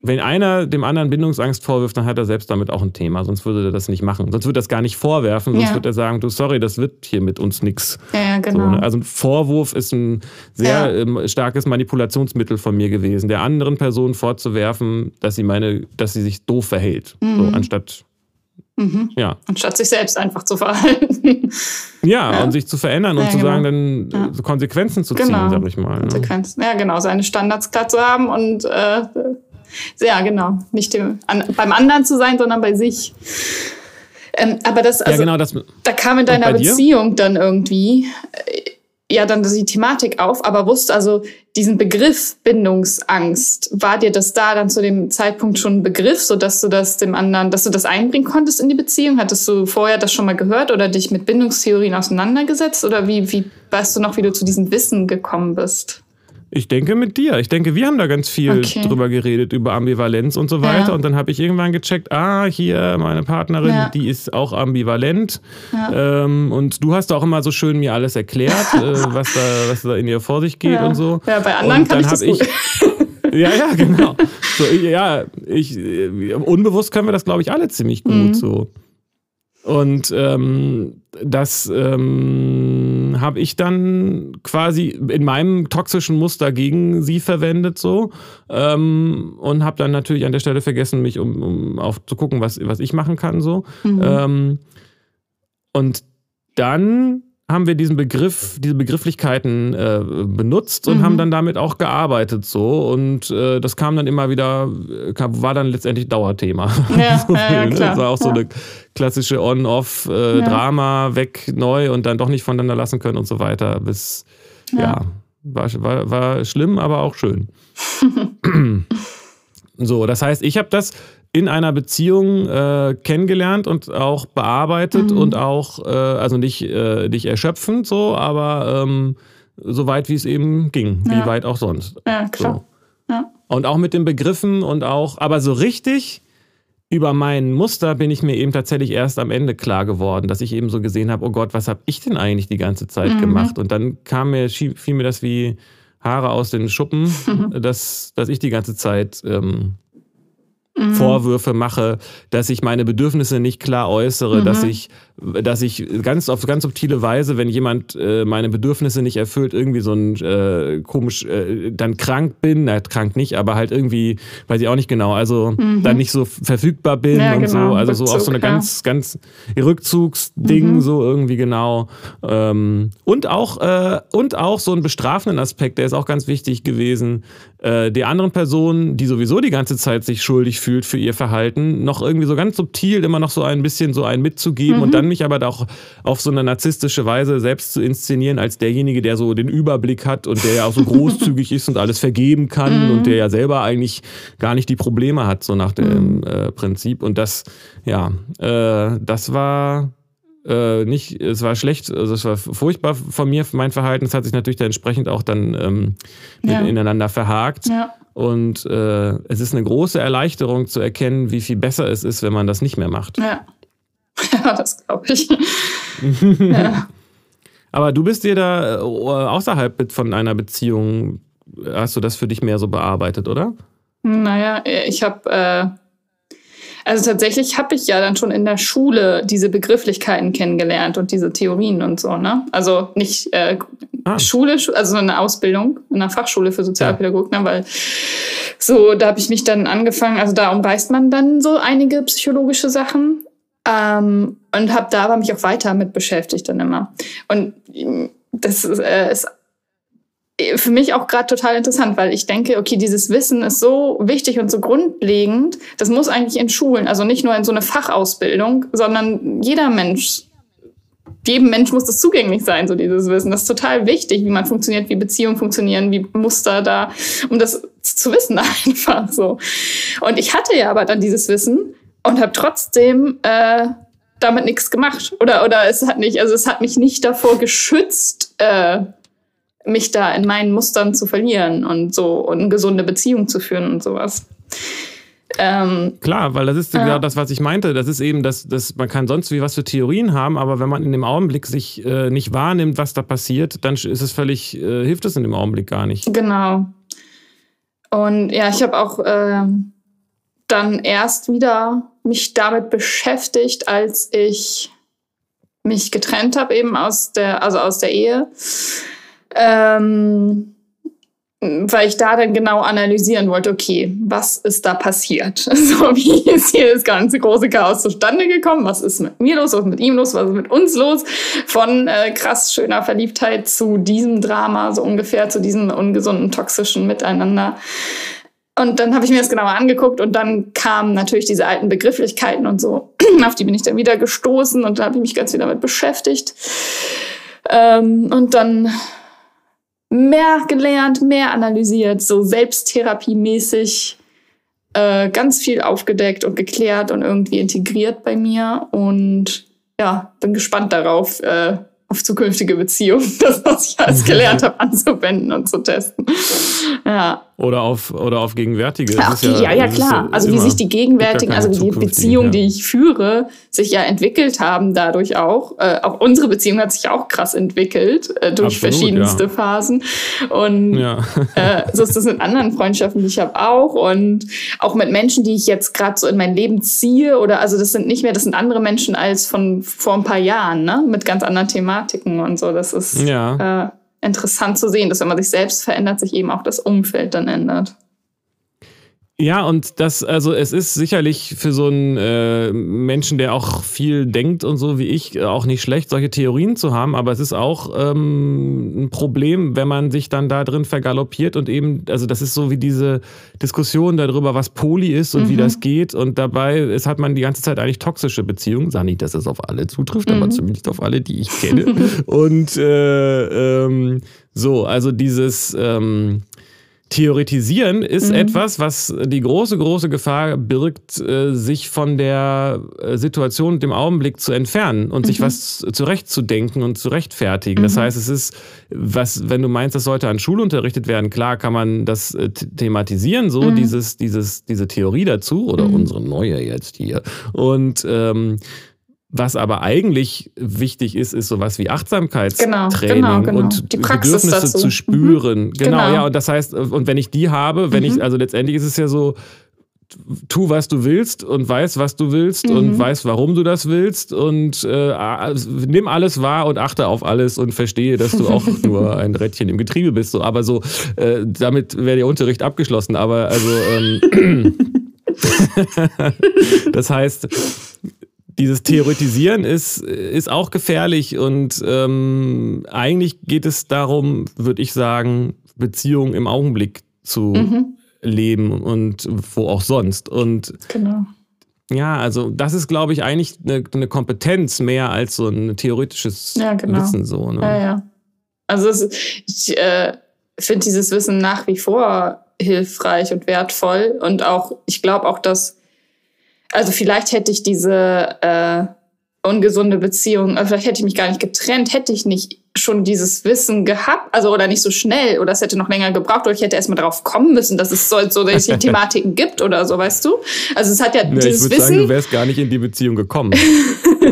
wenn einer dem anderen Bindungsangst vorwirft, dann hat er selbst damit auch ein Thema. Sonst würde er das nicht machen. Sonst würde er das gar nicht vorwerfen. Sonst ja. würde er sagen, du, sorry, das wird hier mit uns nichts. Ja, genau. So, ne? Also ein Vorwurf ist ein sehr ja. ähm, starkes Manipulationsmittel von mir gewesen, der anderen Person vorzuwerfen, dass sie meine, dass sie sich doof verhält. Mhm. So, anstatt Mhm. Ja. Anstatt sich selbst einfach zu verhalten. Ja, ja. und sich zu verändern und ja, zu genau. sagen, dann ja. Konsequenzen zu ziehen, genau. sag ich mal. Ne? Konsequenzen. Ja, genau, seine Standards klar zu haben und äh, ja, genau. Nicht dem, an, beim anderen zu sein, sondern bei sich. Ähm, aber das, also, ja, genau, das, da kam in deiner Beziehung dann irgendwie äh, ja dann die Thematik auf, aber wusste also diesen Begriff Bindungsangst, war dir das da dann zu dem Zeitpunkt schon ein Begriff, so dass du das dem anderen, dass du das einbringen konntest in die Beziehung? Hattest du vorher das schon mal gehört oder dich mit Bindungstheorien auseinandergesetzt oder wie, wie weißt du noch, wie du zu diesem Wissen gekommen bist? Ich denke mit dir. Ich denke, wir haben da ganz viel okay. drüber geredet, über Ambivalenz und so weiter. Ja. Und dann habe ich irgendwann gecheckt, ah, hier meine Partnerin, ja. die ist auch ambivalent. Ja. Ähm, und du hast auch immer so schön mir alles erklärt, äh, was, da, was da in ihr vor sich geht und so. Ja, bei anderen und kann ich das ich, Ja, ja, genau. So, ja, ich, äh, unbewusst können wir das, glaube ich, alle ziemlich gut mhm. so. Und ähm, das ähm, habe ich dann quasi in meinem toxischen Muster gegen sie verwendet so ähm, und habe dann natürlich an der Stelle vergessen, mich um, um auf zu gucken, was, was ich machen kann so. Mhm. Ähm, und dann haben wir diesen Begriff, diese Begrifflichkeiten äh, benutzt und mhm. haben dann damit auch gearbeitet so und äh, das kam dann immer wieder, war dann letztendlich Dauerthema. Ja, so ja, ne? Das war auch so eine klassische On-Off-Drama, äh, weg, neu und dann doch nicht voneinander lassen können und so weiter. Bis, ja, war, war, war schlimm, aber auch schön. so, das heißt, ich habe das in einer Beziehung äh, kennengelernt und auch bearbeitet mhm. und auch, äh, also nicht, äh, nicht erschöpfend so, aber ähm, so weit wie es eben ging, Ja. wie weit auch sonst. Ja, klar. Ja. Und auch mit den Begriffen und auch, aber so richtig über mein Muster bin ich mir eben tatsächlich erst am Ende klar geworden, dass ich eben so gesehen habe, oh Gott, was habe ich denn eigentlich die ganze Zeit Mhm. gemacht? Und dann kam mir, fiel mir das wie Haare aus den Schuppen, dass, dass ich die ganze Zeit ähm, Mhm. Vorwürfe mache, dass ich meine Bedürfnisse nicht klar äußere, Mhm. dass ich, dass ich ganz auf ganz subtile Weise, wenn jemand äh, meine Bedürfnisse nicht erfüllt, irgendwie so ein äh, komisch, äh, dann krank bin, na krank nicht, aber halt irgendwie, weiß ich auch nicht genau, also dann nicht so verfügbar bin Mhm. Ja, und genau, so, also so auf so eine Rückzug, ja. ganz, ganz Rückzugsding, Mhm. so irgendwie genau. Ähm, und auch äh, und auch so einen bestrafenden Aspekt, der ist auch ganz wichtig gewesen, äh, der anderen Person, die sowieso die ganze Zeit sich schuldig fühlt für ihr Verhalten, noch irgendwie so ganz subtil immer noch so ein bisschen so ein mitzugeben und dann mich aber auch auf so eine narzisstische Weise selbst zu inszenieren als derjenige, der so den Überblick hat und der ja auch so großzügig ist und alles vergeben kann und der ja selber eigentlich gar nicht die Probleme hat, so nach dem äh, Prinzip. Und das, ja, äh, das war äh, nicht, es war schlecht, also es war furchtbar von mir, mein Verhalten. Es hat sich natürlich dann entsprechend auch dann ähm, Ja. ineinander verhakt. Ja. Und äh, es ist eine große Erleichterung zu erkennen, wie viel besser es ist, wenn man das nicht mehr macht. Ja. Ja, das glaube ich. ja. Aber du bist dir da äh, außerhalb von einer Beziehung, hast du das für dich mehr so bearbeitet, oder? Naja, ich habe, äh, also tatsächlich habe ich ja dann schon in der Schule diese Begrifflichkeiten kennengelernt und diese Theorien und so, ne? Also nicht äh, Ah. Schule, Schu- also eine Ausbildung in einer Fachschule für Sozialpädagogik, ne? weil so, da habe ich mich dann angefangen, also da umreißt man dann so einige psychologische Sachen ähm, und habe da aber mich auch weiter mit beschäftigt dann immer. Und ähm, das ist, äh, ist für mich auch gerade total interessant, weil ich denke, okay, dieses Wissen ist so wichtig und so grundlegend, das muss eigentlich in Schulen, also nicht nur in so eine Fachausbildung, sondern jeder Mensch, jedem Mensch muss das zugänglich sein, so dieses Wissen. Das ist total wichtig, wie man funktioniert, wie Beziehungen funktionieren, wie Muster da, um das zu wissen einfach so. Und ich hatte ja aber dann dieses Wissen und habe trotzdem äh, damit nichts gemacht. Oder, oder es hat nicht, also es hat mich nicht davor geschützt, äh, mich da in meinen Mustern zu verlieren und so und eine gesunde Beziehung zu führen und sowas. Ähm, Klar, weil das ist Ja. genau das, was ich meinte. Das ist eben, dass, dass man kann sonst wie was für Theorien haben, aber wenn man in dem Augenblick sich äh, nicht wahrnimmt, was da passiert, dann ist es völlig, äh, hilft es in dem Augenblick gar nicht. Genau. Und ja, ich habe auch ähm, dann erst wieder mich damit beschäftigt, als ich mich getrennt habe eben aus der, also aus der Ehe. Ähm, weil ich da dann genau analysieren wollte, okay, was ist da passiert? So, wie ist hier das ganze große Chaos zustande gekommen? Was ist mit mir los? Was ist mit ihm los? Was ist mit uns los? Von äh, krass schöner Verliebtheit zu diesem Drama, so ungefähr zu diesem ungesunden, toxischen Miteinander. Und dann habe ich mir das genauer angeguckt und dann kamen natürlich diese alten Begrifflichkeiten und so, auf die bin ich dann wieder gestoßen und da habe ich mich ganz viel damit beschäftigt. Ähm, und dann mehr gelernt, mehr analysiert, so selbsttherapiemäßig äh, ganz viel aufgedeckt und geklärt und irgendwie integriert bei mir. Und ja, bin gespannt darauf, äh, auf zukünftige Beziehungen, das, was ich alles gelernt habe, anzuwenden und zu testen. Ja. Oder auf, oder auf gegenwärtige. Ach, ist ja, ja, ja klar. Also wie sich die gegenwärtigen, also die Beziehungen, ja. die ich führe, sich ja entwickelt haben dadurch auch. Äh, auch unsere Beziehung hat sich auch krass entwickelt äh, durch Absolut, verschiedenste ja. Phasen. Und äh, so ist das mit anderen Freundschaften, die ich habe auch. Und auch mit Menschen, die ich jetzt gerade so in mein Leben ziehe. Oder also das sind nicht mehr, das sind andere Menschen als von vor ein paar Jahren, ne? Mit ganz anderen Thematiken und so. Das ist Ja. Interessant zu sehen, dass wenn man sich selbst verändert, sich eben auch das Umfeld dann ändert. Ja, und das, also es ist sicherlich für so einen äh, Menschen, der auch viel denkt und so wie ich, äh, auch nicht schlecht, solche Theorien zu haben, aber es ist auch ähm, ein Problem, wenn man sich dann da drin vergaloppiert und eben, also das ist so wie diese Diskussion darüber, was Poli ist und wie das geht. Und dabei ist, hat man die ganze Zeit eigentlich toxische Beziehungen, sag nicht, dass es auf alle zutrifft, aber zumindest auf alle, die ich kenne. Und äh, ähm, so, also dieses ähm, Theoretisieren ist mhm. etwas, was die große, große Gefahr birgt, äh, sich von der äh, Situation, dem Augenblick zu entfernen und mhm. sich was zurechtzudenken und zu rechtfertigen. Mhm. Das heißt, es ist, was, wenn du meinst, das sollte an Schule unterrichtet werden, klar kann man das äh, thematisieren, so mhm. dieses, dieses, diese Theorie dazu oder mhm. unsere neue jetzt hier. Und ähm, was aber eigentlich wichtig ist, ist sowas wie Achtsamkeitstraining genau, genau, genau. und die Bedürfnisse dazu. zu spüren. Mhm. Genau, genau, ja. Und das heißt, und wenn ich die habe, wenn mhm. ich, also letztendlich ist es ja so, tu, was du willst und weiß, was du willst mhm. und weiß, warum du das willst und äh, nimm alles wahr und achte auf alles und verstehe, dass du auch nur ein Rädchen im Getriebe bist. So, aber so, äh, damit wäre der Unterricht abgeschlossen. Aber also, ähm, das heißt, dieses Theoretisieren ist, ist auch gefährlich und ähm, eigentlich geht es darum, würde ich sagen, Beziehungen im Augenblick zu mhm. leben und wo auch sonst. Und genau. Ja, also das ist, glaube ich, eigentlich eine, eine, Kompetenz mehr als so ein theoretisches ja, genau. Wissen. So, ne? Ja, ja. Also es, ich äh, finde dieses Wissen nach wie vor hilfreich und wertvoll. Und auch, ich glaube auch, dass also vielleicht hätte ich diese äh, ungesunde Beziehung, also vielleicht hätte ich mich gar nicht getrennt, hätte ich nicht schon dieses Wissen gehabt, also oder nicht so schnell oder es hätte noch länger gebraucht oder ich hätte erstmal darauf kommen müssen, dass es so, so solche Thematiken gibt oder so, weißt du? Also es hat ja nee, dieses ich würde sagen, du wärst gar nicht in die Beziehung gekommen.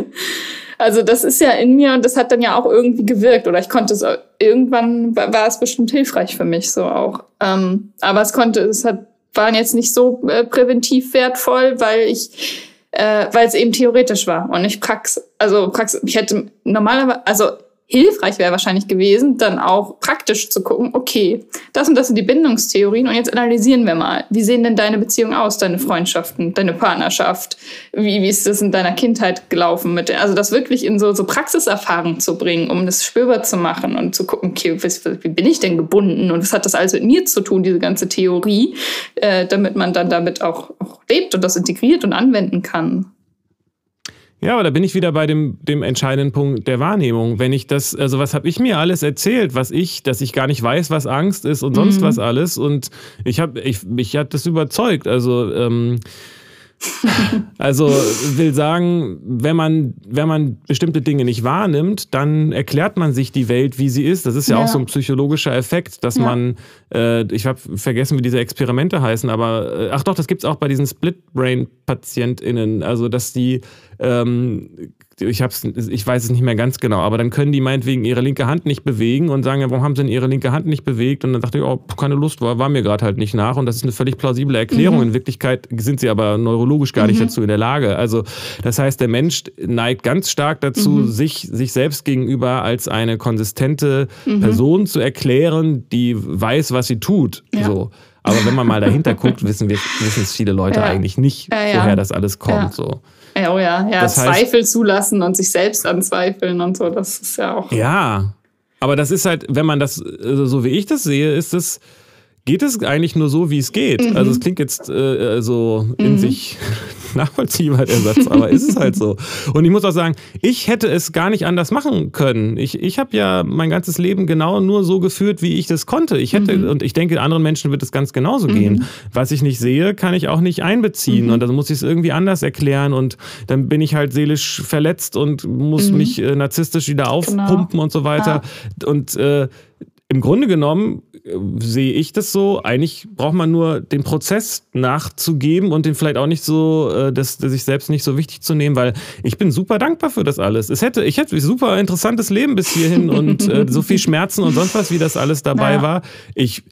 also das ist ja in mir und das hat dann ja auch irgendwie gewirkt oder ich konnte es irgendwann war es bestimmt hilfreich für mich so auch. Ähm, aber es konnte, es hat waren jetzt nicht so äh, präventiv wertvoll, weil ich, äh, weil es eben theoretisch war und nicht Prax. Also Prax. Ich hätte normalerweise, also hilfreich wäre wahrscheinlich gewesen, dann auch praktisch zu gucken, okay, das und das sind die Bindungstheorien und jetzt analysieren wir mal, wie sehen denn deine Beziehungen aus, deine Freundschaften, deine Partnerschaft, wie, wie ist das in deiner Kindheit gelaufen mit, also das wirklich in so, so Praxiserfahrung zu bringen, um das spürbar zu machen und zu gucken, okay, wie, wie bin ich denn gebunden und was hat das alles mit mir zu tun, diese ganze Theorie, äh, damit man dann damit auch, auch lebt und das integriert und anwenden kann. Ja, aber da bin ich wieder bei dem, dem entscheidenden Punkt der Wahrnehmung. Wenn ich das, also was habe ich mir alles erzählt, was ich, dass ich gar nicht weiß, was Angst ist und sonst mhm. was alles. Und ich habe, ich, mich hat das überzeugt. Also ähm, also will sagen, wenn man, wenn man bestimmte Dinge nicht wahrnimmt, dann erklärt man sich die Welt, wie sie ist. Das ist ja, ja. auch so ein psychologischer Effekt, dass ja. man, äh, ich habe vergessen, wie diese Experimente heißen, aber äh, ach doch, das gibt es auch bei diesen Split-Brain-PatientInnen. Also, dass die ähm, ich, hab's, ich weiß es nicht mehr ganz genau, aber dann können die meinetwegen ihre linke Hand nicht bewegen und sagen, ja, warum haben sie denn ihre linke Hand nicht bewegt? Und dann dachte ich, oh, keine Lust, war, war mir gerade halt nicht nach. Und das ist eine völlig plausible Erklärung. Mhm. In Wirklichkeit sind sie aber neurologisch gar nicht mhm. dazu in der Lage. Also das heißt, der Mensch neigt ganz stark dazu, mhm. sich, sich selbst gegenüber als eine konsistente mhm. Person zu erklären, die weiß, was sie tut. Ja. So. Aber wenn man mal dahinter guckt, wissen wir, wissen es viele Leute ja. eigentlich nicht, woher das alles kommt. So. Ja, oh ja, ja, das Zweifel heißt, zulassen und sich selbst anzweifeln und so, das ist ja auch. Ja, aber das ist halt, wenn man das, also so wie ich das sehe, ist es geht es eigentlich nur so, wie es geht. Mhm. Also es klingt jetzt äh, so in mhm. sich nachvollziehbar, der Satz, aber ist es halt so. Und ich muss auch sagen, ich hätte es gar nicht anders machen können. Ich, ich habe ja mein ganzes Leben genau nur so geführt, wie ich das konnte. Ich hätte, mhm. und ich denke, anderen Menschen wird es ganz genauso mhm. gehen. Was ich nicht sehe, kann ich auch nicht einbeziehen. Mhm. Und dann muss ich es irgendwie anders erklären. Und dann bin ich halt seelisch verletzt und muss mhm. mich äh, narzisstisch wieder genau. aufpumpen genau. und so weiter. Ja. Und äh, im Grunde genommen äh, sehe ich das so, eigentlich braucht man nur den Prozess nachzugeben und den vielleicht auch nicht so, äh, das, das sich selbst nicht so wichtig zu nehmen, weil ich bin super dankbar für das alles. Es hätte, ich hätte ein super interessantes Leben bis hierhin und äh, so viel Schmerzen und sonst was, wie das alles dabei naja. war. Ich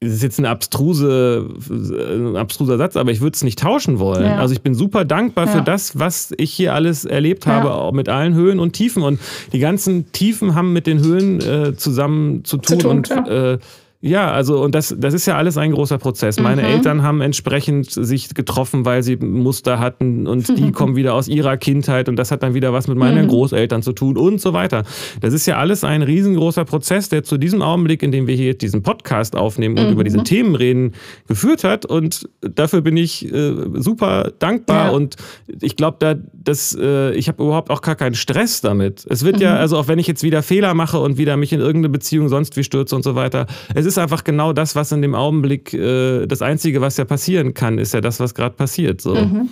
das ist jetzt ein, abstruse, ein abstruser Satz, aber ich würde es nicht tauschen wollen. Ja. Also ich bin super dankbar ja. für das, was ich hier alles erlebt habe, ja. auch mit allen Höhen und Tiefen. Und die ganzen Tiefen haben mit den Höhen äh, zusammen zu tun. Zu tun und äh, ja, also und das, das ist ja alles ein großer Prozess. Meine mhm. Eltern haben entsprechend sich getroffen, weil sie Muster hatten und die kommen wieder aus ihrer Kindheit und das hat dann wieder was mit meinen mhm. Großeltern zu tun und so weiter. Das ist ja alles ein riesengroßer Prozess, der zu diesem Augenblick, in dem wir hier diesen Podcast aufnehmen und mhm. über diese Themen reden, geführt hat und dafür bin ich äh, super dankbar ja. und ich glaube, da, dass, äh, ich habe überhaupt auch gar keinen Stress damit. Es wird ja, mhm. also auch wenn ich jetzt wieder Fehler mache und wieder mich in irgendeine Beziehung sonst wie stürze und so weiter, es ist einfach genau das, was in dem Augenblick, äh, das Einzige, was ja passieren kann, ist ja das, was gerade passiert. So. Mhm.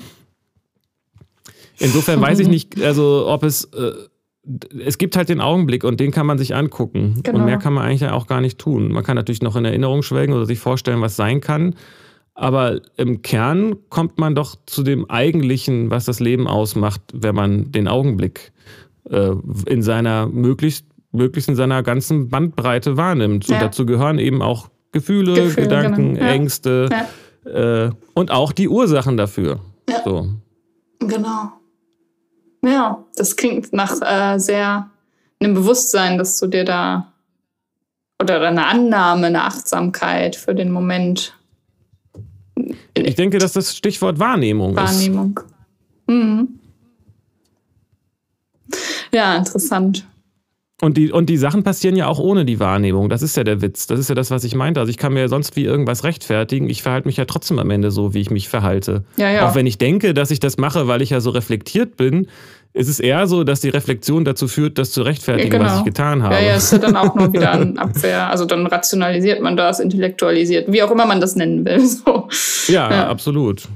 Insofern weiß ich nicht, also ob es, äh, es gibt halt den Augenblick und den kann man sich angucken. Genau. Und mehr kann man eigentlich auch gar nicht tun. Man kann natürlich noch in Erinnerung schwelgen oder sich vorstellen, was sein kann. Aber im Kern kommt man doch zu dem Eigentlichen, was das Leben ausmacht, wenn man den Augenblick äh, in seiner möglichst, möglichst in seiner ganzen Bandbreite wahrnimmt. Ja. Und dazu gehören eben auch Gefühle, Gefühle Gedanken, genau. ja. Ängste ja. Äh, und auch die Ursachen dafür. So. Genau. Ja, das klingt nach äh, sehr einem Bewusstsein, dass du dir da oder eine Annahme, eine Achtsamkeit für den Moment. Ich denke, dass das Stichwort Wahrnehmung, Wahrnehmung. ist. Wahrnehmung. Mhm. Ja, interessant. Und die, und die Sachen passieren ja auch ohne die Wahrnehmung. Das ist ja der Witz. Das ist ja das, was ich meinte. Also ich kann mir ja sonst wie irgendwas rechtfertigen. Ich verhalte mich ja trotzdem am Ende so, wie ich mich verhalte. Ja, ja. Auch wenn ich denke, dass ich das mache, weil ich ja so reflektiert bin, ist es eher so, dass die Reflexion dazu führt, das zu rechtfertigen, genau. was ich getan habe. Ja, ja, ist ja dann auch nur wieder ein Abwehr. Also dann rationalisiert man das, intellektualisiert, wie auch immer man das nennen will. So. Ja, ja, absolut.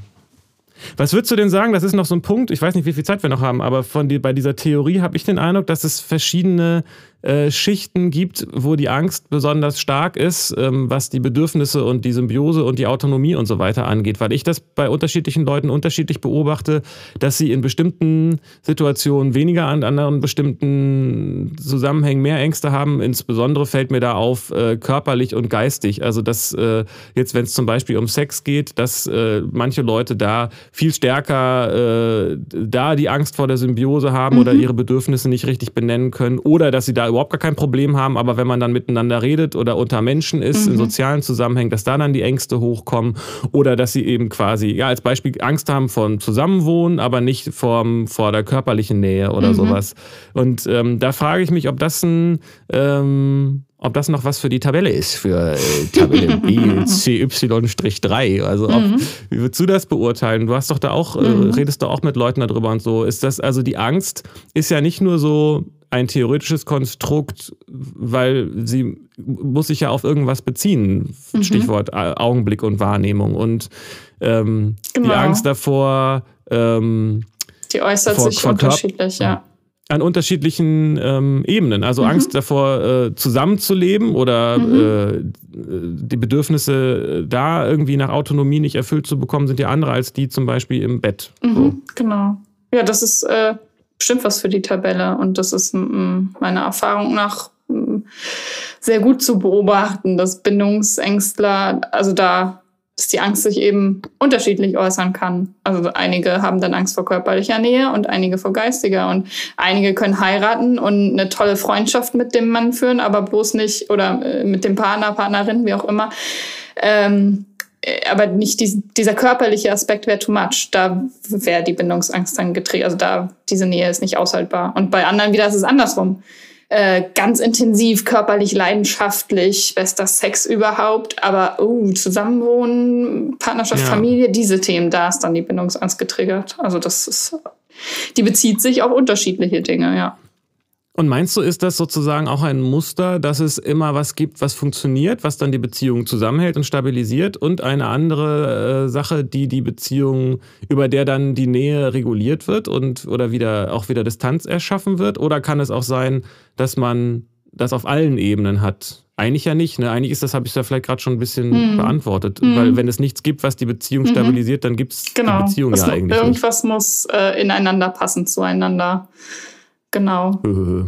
Was würdest du denn sagen? Das ist noch so ein Punkt. Ich weiß nicht, wie viel Zeit wir noch haben, aber von die, bei dieser Theorie habe ich den Eindruck, dass es verschiedene äh, Schichten gibt, wo die Angst besonders stark ist, ähm, was die Bedürfnisse und die Symbiose und die Autonomie und so weiter angeht. Weil ich das bei unterschiedlichen Leuten unterschiedlich beobachte, dass sie in bestimmten Situationen weniger an anderen bestimmten Zusammenhängen mehr Ängste haben. Insbesondere fällt mir da auf äh, körperlich und geistig. Also dass äh, jetzt, wenn es zum Beispiel um Sex geht, dass manche Leute da viel stärker da die Angst vor der Symbiose haben mhm. oder ihre Bedürfnisse nicht richtig benennen können oder dass sie da überhaupt gar kein Problem haben, aber wenn man dann miteinander redet oder unter Menschen ist, mhm. in sozialen Zusammenhängen, dass da dann die Ängste hochkommen oder dass sie eben quasi, ja, als Beispiel Angst haben vor Zusammenwohnen, aber nicht vor, vor der körperlichen Nähe oder mhm. sowas. Und ähm, da frage ich mich, ob das ein, ähm, ob das noch was für die Tabelle ist, für äh, Tabelle BCY-3. Also ob, mhm. wie würdest du das beurteilen? Du hast doch da auch, äh, mhm. redest doch auch mit Leuten darüber und so. Ist das, also die Angst ist ja nicht nur so ein theoretisches Konstrukt, weil sie muss sich ja auf irgendwas beziehen. Mhm. Stichwort Augenblick und Wahrnehmung. Und ähm, genau. die Angst davor. Ähm, die äußert vor, sich vor unterschiedlich, ja. An unterschiedlichen ähm, Ebenen. Also mhm. Angst davor, äh, zusammenzuleben oder mhm. äh, die Bedürfnisse da irgendwie nach Autonomie nicht erfüllt zu bekommen, sind ja andere als die zum Beispiel im Bett. Mhm, so. Genau. Ja, das ist äh, bestimmt was für die Tabelle. Und das ist meiner Erfahrung nach sehr gut zu beobachten, dass Bindungsängstler, also da, dass die Angst sich eben unterschiedlich äußern kann. Also einige haben dann Angst vor körperlicher Nähe und einige vor geistiger. Und einige können heiraten und eine tolle Freundschaft mit dem Mann führen, aber bloß nicht, oder äh, mit dem Partner, Partnerin, wie auch immer. Ähm, äh, aber nicht dies, dieser körperliche Aspekt wäre too much. Da wäre die Bindungsangst dann getriggert. Also da, diese Nähe ist nicht aushaltbar. Und bei anderen wieder ist es andersrum. Äh, ganz intensiv, körperlich, leidenschaftlich, bester Sex überhaupt, aber oh, Zusammenwohnen, Partnerschaft, ja. Familie, diese Themen, da ist dann die Bindungsangst getriggert. Also das ist, die bezieht sich auf unterschiedliche Dinge, ja. Und meinst du, ist das sozusagen auch ein Muster, dass es immer was gibt, was funktioniert, was dann die Beziehung zusammenhält und stabilisiert und eine andere äh, Sache, die die Beziehung, über der dann die Nähe reguliert wird und oder wieder auch wieder Distanz erschaffen wird? Oder kann es auch sein, dass man das auf allen Ebenen hat? Eigentlich ja nicht. Ne? Eigentlich ist das, habe ich da vielleicht gerade schon ein bisschen mhm. beantwortet. Mhm. Weil wenn es nichts gibt, was die Beziehung mhm. stabilisiert, dann gibt es genau. die Beziehung das ja eigentlich. Irgendwas nicht. muss äh, ineinander passen zueinander. Genau.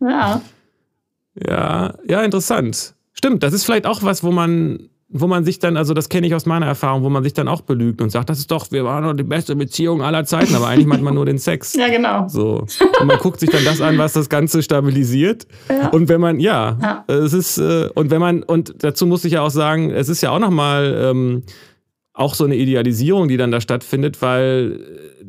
ja. Ja, ja, interessant. Stimmt, das ist vielleicht auch was, wo man, wo man sich dann, also das kenne ich aus meiner Erfahrung, wo man sich dann auch belügt und sagt, das ist doch, wir waren doch die beste Beziehung aller Zeiten, aber eigentlich meint man nur den Sex. Ja, genau. So. Und man guckt sich dann das an, was das Ganze stabilisiert. Ja. Und wenn man, ja, ja, es ist, äh, und wenn man, und dazu muss ich ja auch sagen, es ist ja auch nochmal, ähm, auch so eine Idealisierung, die dann da stattfindet, weil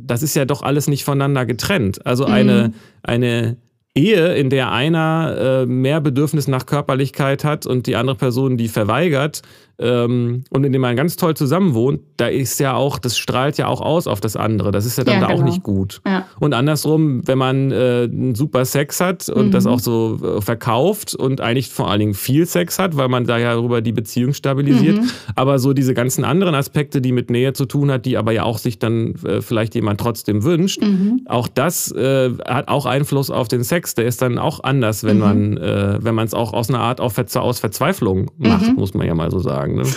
das ist ja doch alles nicht voneinander getrennt. Also eine, mhm. eine Ehe, in der einer äh, mehr Bedürfnis nach Körperlichkeit hat und die andere Person die verweigert, ähm, und in dem man ganz toll zusammen wohnt, da ist ja auch, das strahlt ja auch aus auf das andere. Das ist ja dann Ja, da auch genau. nicht gut. Ja. Und andersrum, wenn man äh, einen super Sex hat und Mhm. das auch so äh, verkauft und eigentlich vor allen Dingen viel Sex hat, weil man da ja darüber die Beziehung stabilisiert, Mhm. aber so diese ganzen anderen Aspekte, die mit Nähe zu tun hat, die aber ja auch sich dann äh, vielleicht jemand trotzdem wünscht, Mhm. auch das äh, hat auch Einfluss auf den Sex. Der ist dann auch anders, wenn Mhm. man äh, wenn man es auch aus einer Art auch Verze- aus Verzweiflung macht, Mhm. muss man ja mal so sagen. Ne?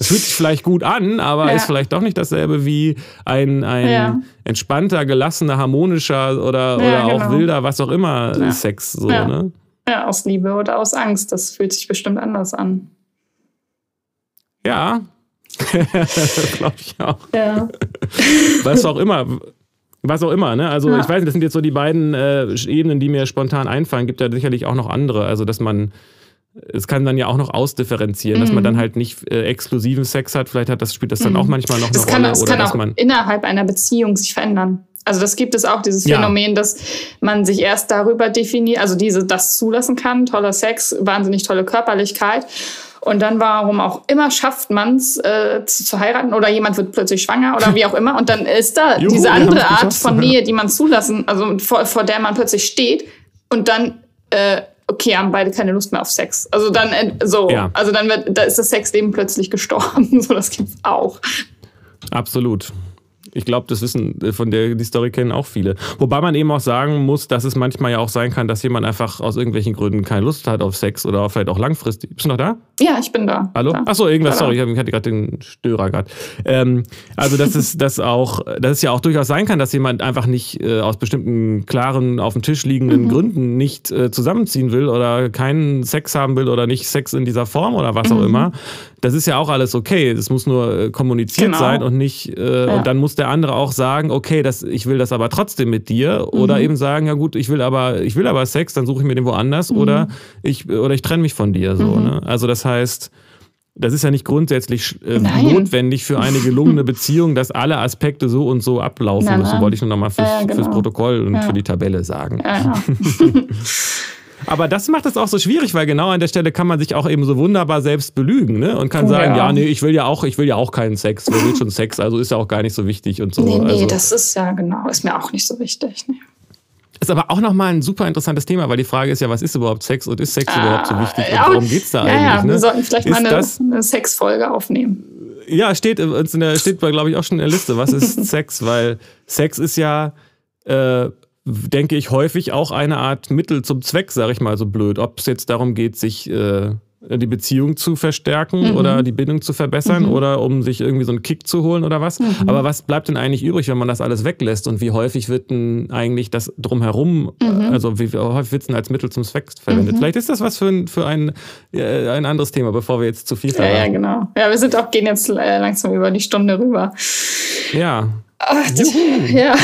Es fühlt sich vielleicht gut an, aber Ja. ist vielleicht doch nicht dasselbe wie ein, ein Ja. entspannter, gelassener, harmonischer oder, Ja, oder auch genau. wilder, was auch immer Ja. Sex. So, Ja. ne? Ja, aus Liebe oder aus Angst. Das fühlt sich bestimmt anders an. Ja, glaube ich auch. Ja. Was auch immer. Was auch immer, ne? Also Ja. ich weiß nicht, das sind jetzt so die beiden äh, Ebenen, die mir spontan einfallen. Gibt ja sicherlich auch noch andere. Also dass man, es kann dann ja auch noch ausdifferenzieren, dass man Mhm. dann halt nicht äh, exklusiven Sex hat. Vielleicht hat das spielt das dann auch manchmal noch eine kann, Rolle das oder kann dass auch man innerhalb einer Beziehung sich verändern. Also das gibt es auch, dieses Ja. Phänomen, dass man sich erst darüber definiert, also diese das zulassen kann, toller Sex, wahnsinnig tolle Körperlichkeit. Und dann warum auch immer schafft man es äh, zu, zu heiraten oder jemand wird plötzlich schwanger oder wie auch immer. Und dann ist da Juhu, diese andere Art von Nähe, die man zulassen, also vor, vor der man plötzlich steht und dann äh, okay, haben beide keine Lust mehr auf Sex. Also dann äh, so, Ja. also dann wird, da ist das Sexleben plötzlich gestorben. So, das gibt's auch. Absolut. Ich glaube, das wissen äh, von der die Story kennen auch viele. Wobei man eben auch sagen muss, dass es manchmal ja auch sein kann, dass jemand einfach aus irgendwelchen Gründen keine Lust hat auf Sex oder vielleicht auch langfristig. Bist du noch da? Ja, ich bin da. Hallo? Da. Achso, irgendwas, Da, da. sorry, ich hatte gerade den Störer gerade. Ähm, also, dass es, das auch, dass es ja auch durchaus sein kann, dass jemand einfach nicht äh, aus bestimmten klaren, auf dem Tisch liegenden Mhm. Gründen nicht äh, zusammenziehen will oder keinen Sex haben will oder nicht Sex in dieser Form oder was auch Mhm. immer. Das ist ja auch alles okay. Das muss nur äh, kommuniziert Genau. sein und nicht, äh, Ja. und dann muss der andere auch sagen, okay, das, ich will das aber trotzdem mit dir. Oder Mhm. eben sagen, ja gut, ich will aber, ich will aber Sex, dann suche ich mir den woanders Mhm. oder ich, oder ich trenne mich von dir. So, ne? Also das heißt, das ist ja nicht grundsätzlich äh, notwendig für eine gelungene Beziehung, dass alle Aspekte so und so ablaufen Nein, müssen. nein. Wollte ich nur nochmal fürs, Ja, genau. fürs Protokoll und Ja. für die Tabelle sagen. Ja. Aber das macht es auch so schwierig, weil genau an der Stelle kann man sich auch eben so wunderbar selbst belügen ne? und kann sagen, ja. ja. nee, ich will ja auch, ich will ja auch keinen Sex, wer will schon Sex, also ist ja auch gar nicht so wichtig und so. Nee, nee, also, das ist ja genau, ist mir auch nicht so wichtig. Nee. Ist aber auch nochmal ein super interessantes Thema, weil die Frage ist ja, was ist überhaupt Sex und ist Sex überhaupt so wichtig Ah, ja, und worum geht's da ja, eigentlich? Ja, ne? wir sollten vielleicht Ist mal eine, eine Sexfolge aufnehmen. Ja, steht, uns in der, steht glaube ich, auch schon in der Liste. Was ist Sex? Weil Sex ist ja, äh, denke ich, häufig auch eine Art Mittel zum Zweck, sage ich mal so blöd. Ob es jetzt darum geht, sich äh, die Beziehung zu verstärken Mhm. oder die Bindung zu verbessern oder um sich irgendwie so einen Kick zu holen oder was. Mhm. Aber was bleibt denn eigentlich übrig, wenn man das alles weglässt? Und wie häufig wird denn eigentlich das drumherum, Mhm. also wie häufig wird es denn als Mittel zum Zweck verwendet? Vielleicht ist das was für ein, für ein, äh, ein anderes Thema, bevor wir jetzt zu viel Ja, ja, verraten. genau. Ja, wir sind auch, gehen jetzt äh, langsam über die Stunde rüber. ja. Ach, das, ja.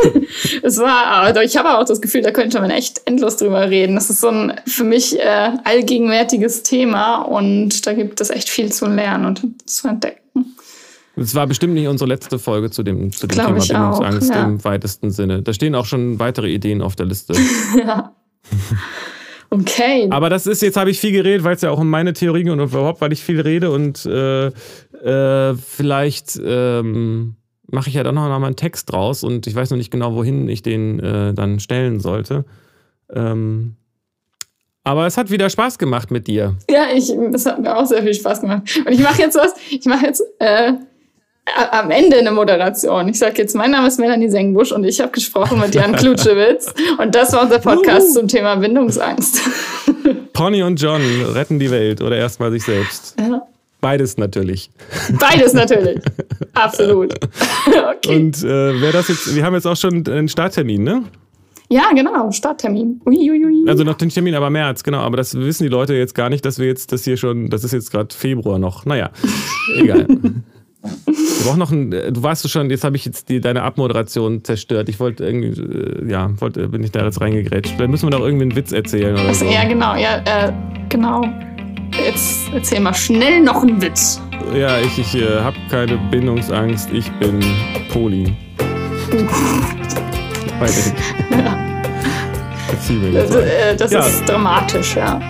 es war, ich habe auch das Gefühl, da könnte man echt endlos drüber reden. Das ist so ein für mich äh, allgegenwärtiges Thema und da gibt es echt viel zu lernen und zu entdecken. Es war bestimmt nicht unsere letzte Folge zu dem, zu dem Thema Bindungsangst ja. im weitesten Sinne. Da stehen auch schon weitere Ideen auf der Liste. ja. Okay. Aber das ist, jetzt habe ich viel geredet, weil es ja auch um meine Theorie geht und überhaupt, weil ich viel rede und äh, äh, vielleicht ähm, mache ich ja dann noch mal einen Text draus und ich weiß noch nicht genau, wohin ich den äh, dann stellen sollte. Ähm, aber es hat wieder Spaß gemacht mit dir. Ja, ich, das hat mir auch sehr viel Spaß gemacht. Und ich mache jetzt was, ich mache jetzt äh, am Ende eine Moderation. Ich sage jetzt, mein Name ist Melanie Sengbusch und ich habe gesprochen mit Jan Klutschewitz. Und das war unser Podcast zum Thema Bindungsangst. Pony und John retten die Welt oder erstmal sich selbst. Ja. Beides natürlich. Beides natürlich. Absolut. Okay. Und äh, wer das jetzt, wir haben jetzt auch schon einen Starttermin, ne? ja, genau, Starttermin. Uiuiui. Also noch den Termin, aber März, genau. Aber das wissen die Leute jetzt gar nicht, dass wir jetzt das hier schon, das ist jetzt gerade Februar noch. Naja, egal. Wir brauchen noch ein, äh, du weißt du schon, jetzt habe ich jetzt die, deine Abmoderation zerstört. Ich wollte irgendwie, äh, ja, wollte, bin ich da jetzt reingegrätscht. Dann müssen wir doch irgendwie einen Witz erzählen oder so. ja, genau, ja, äh, genau. Jetzt erzähl mal schnell noch einen Witz. Ja, ich, ich äh, habe keine Bindungsangst, ich bin Poli. Den- Ja. Mal. äh, das Ja. ist dramatisch, ja.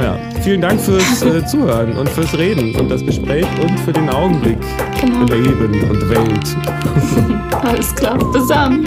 Ja, vielen Dank fürs äh, Zuhören und fürs Reden und das Gespräch und für den Augenblick Genau. Leben und Welt. Alles klar. Bis dann.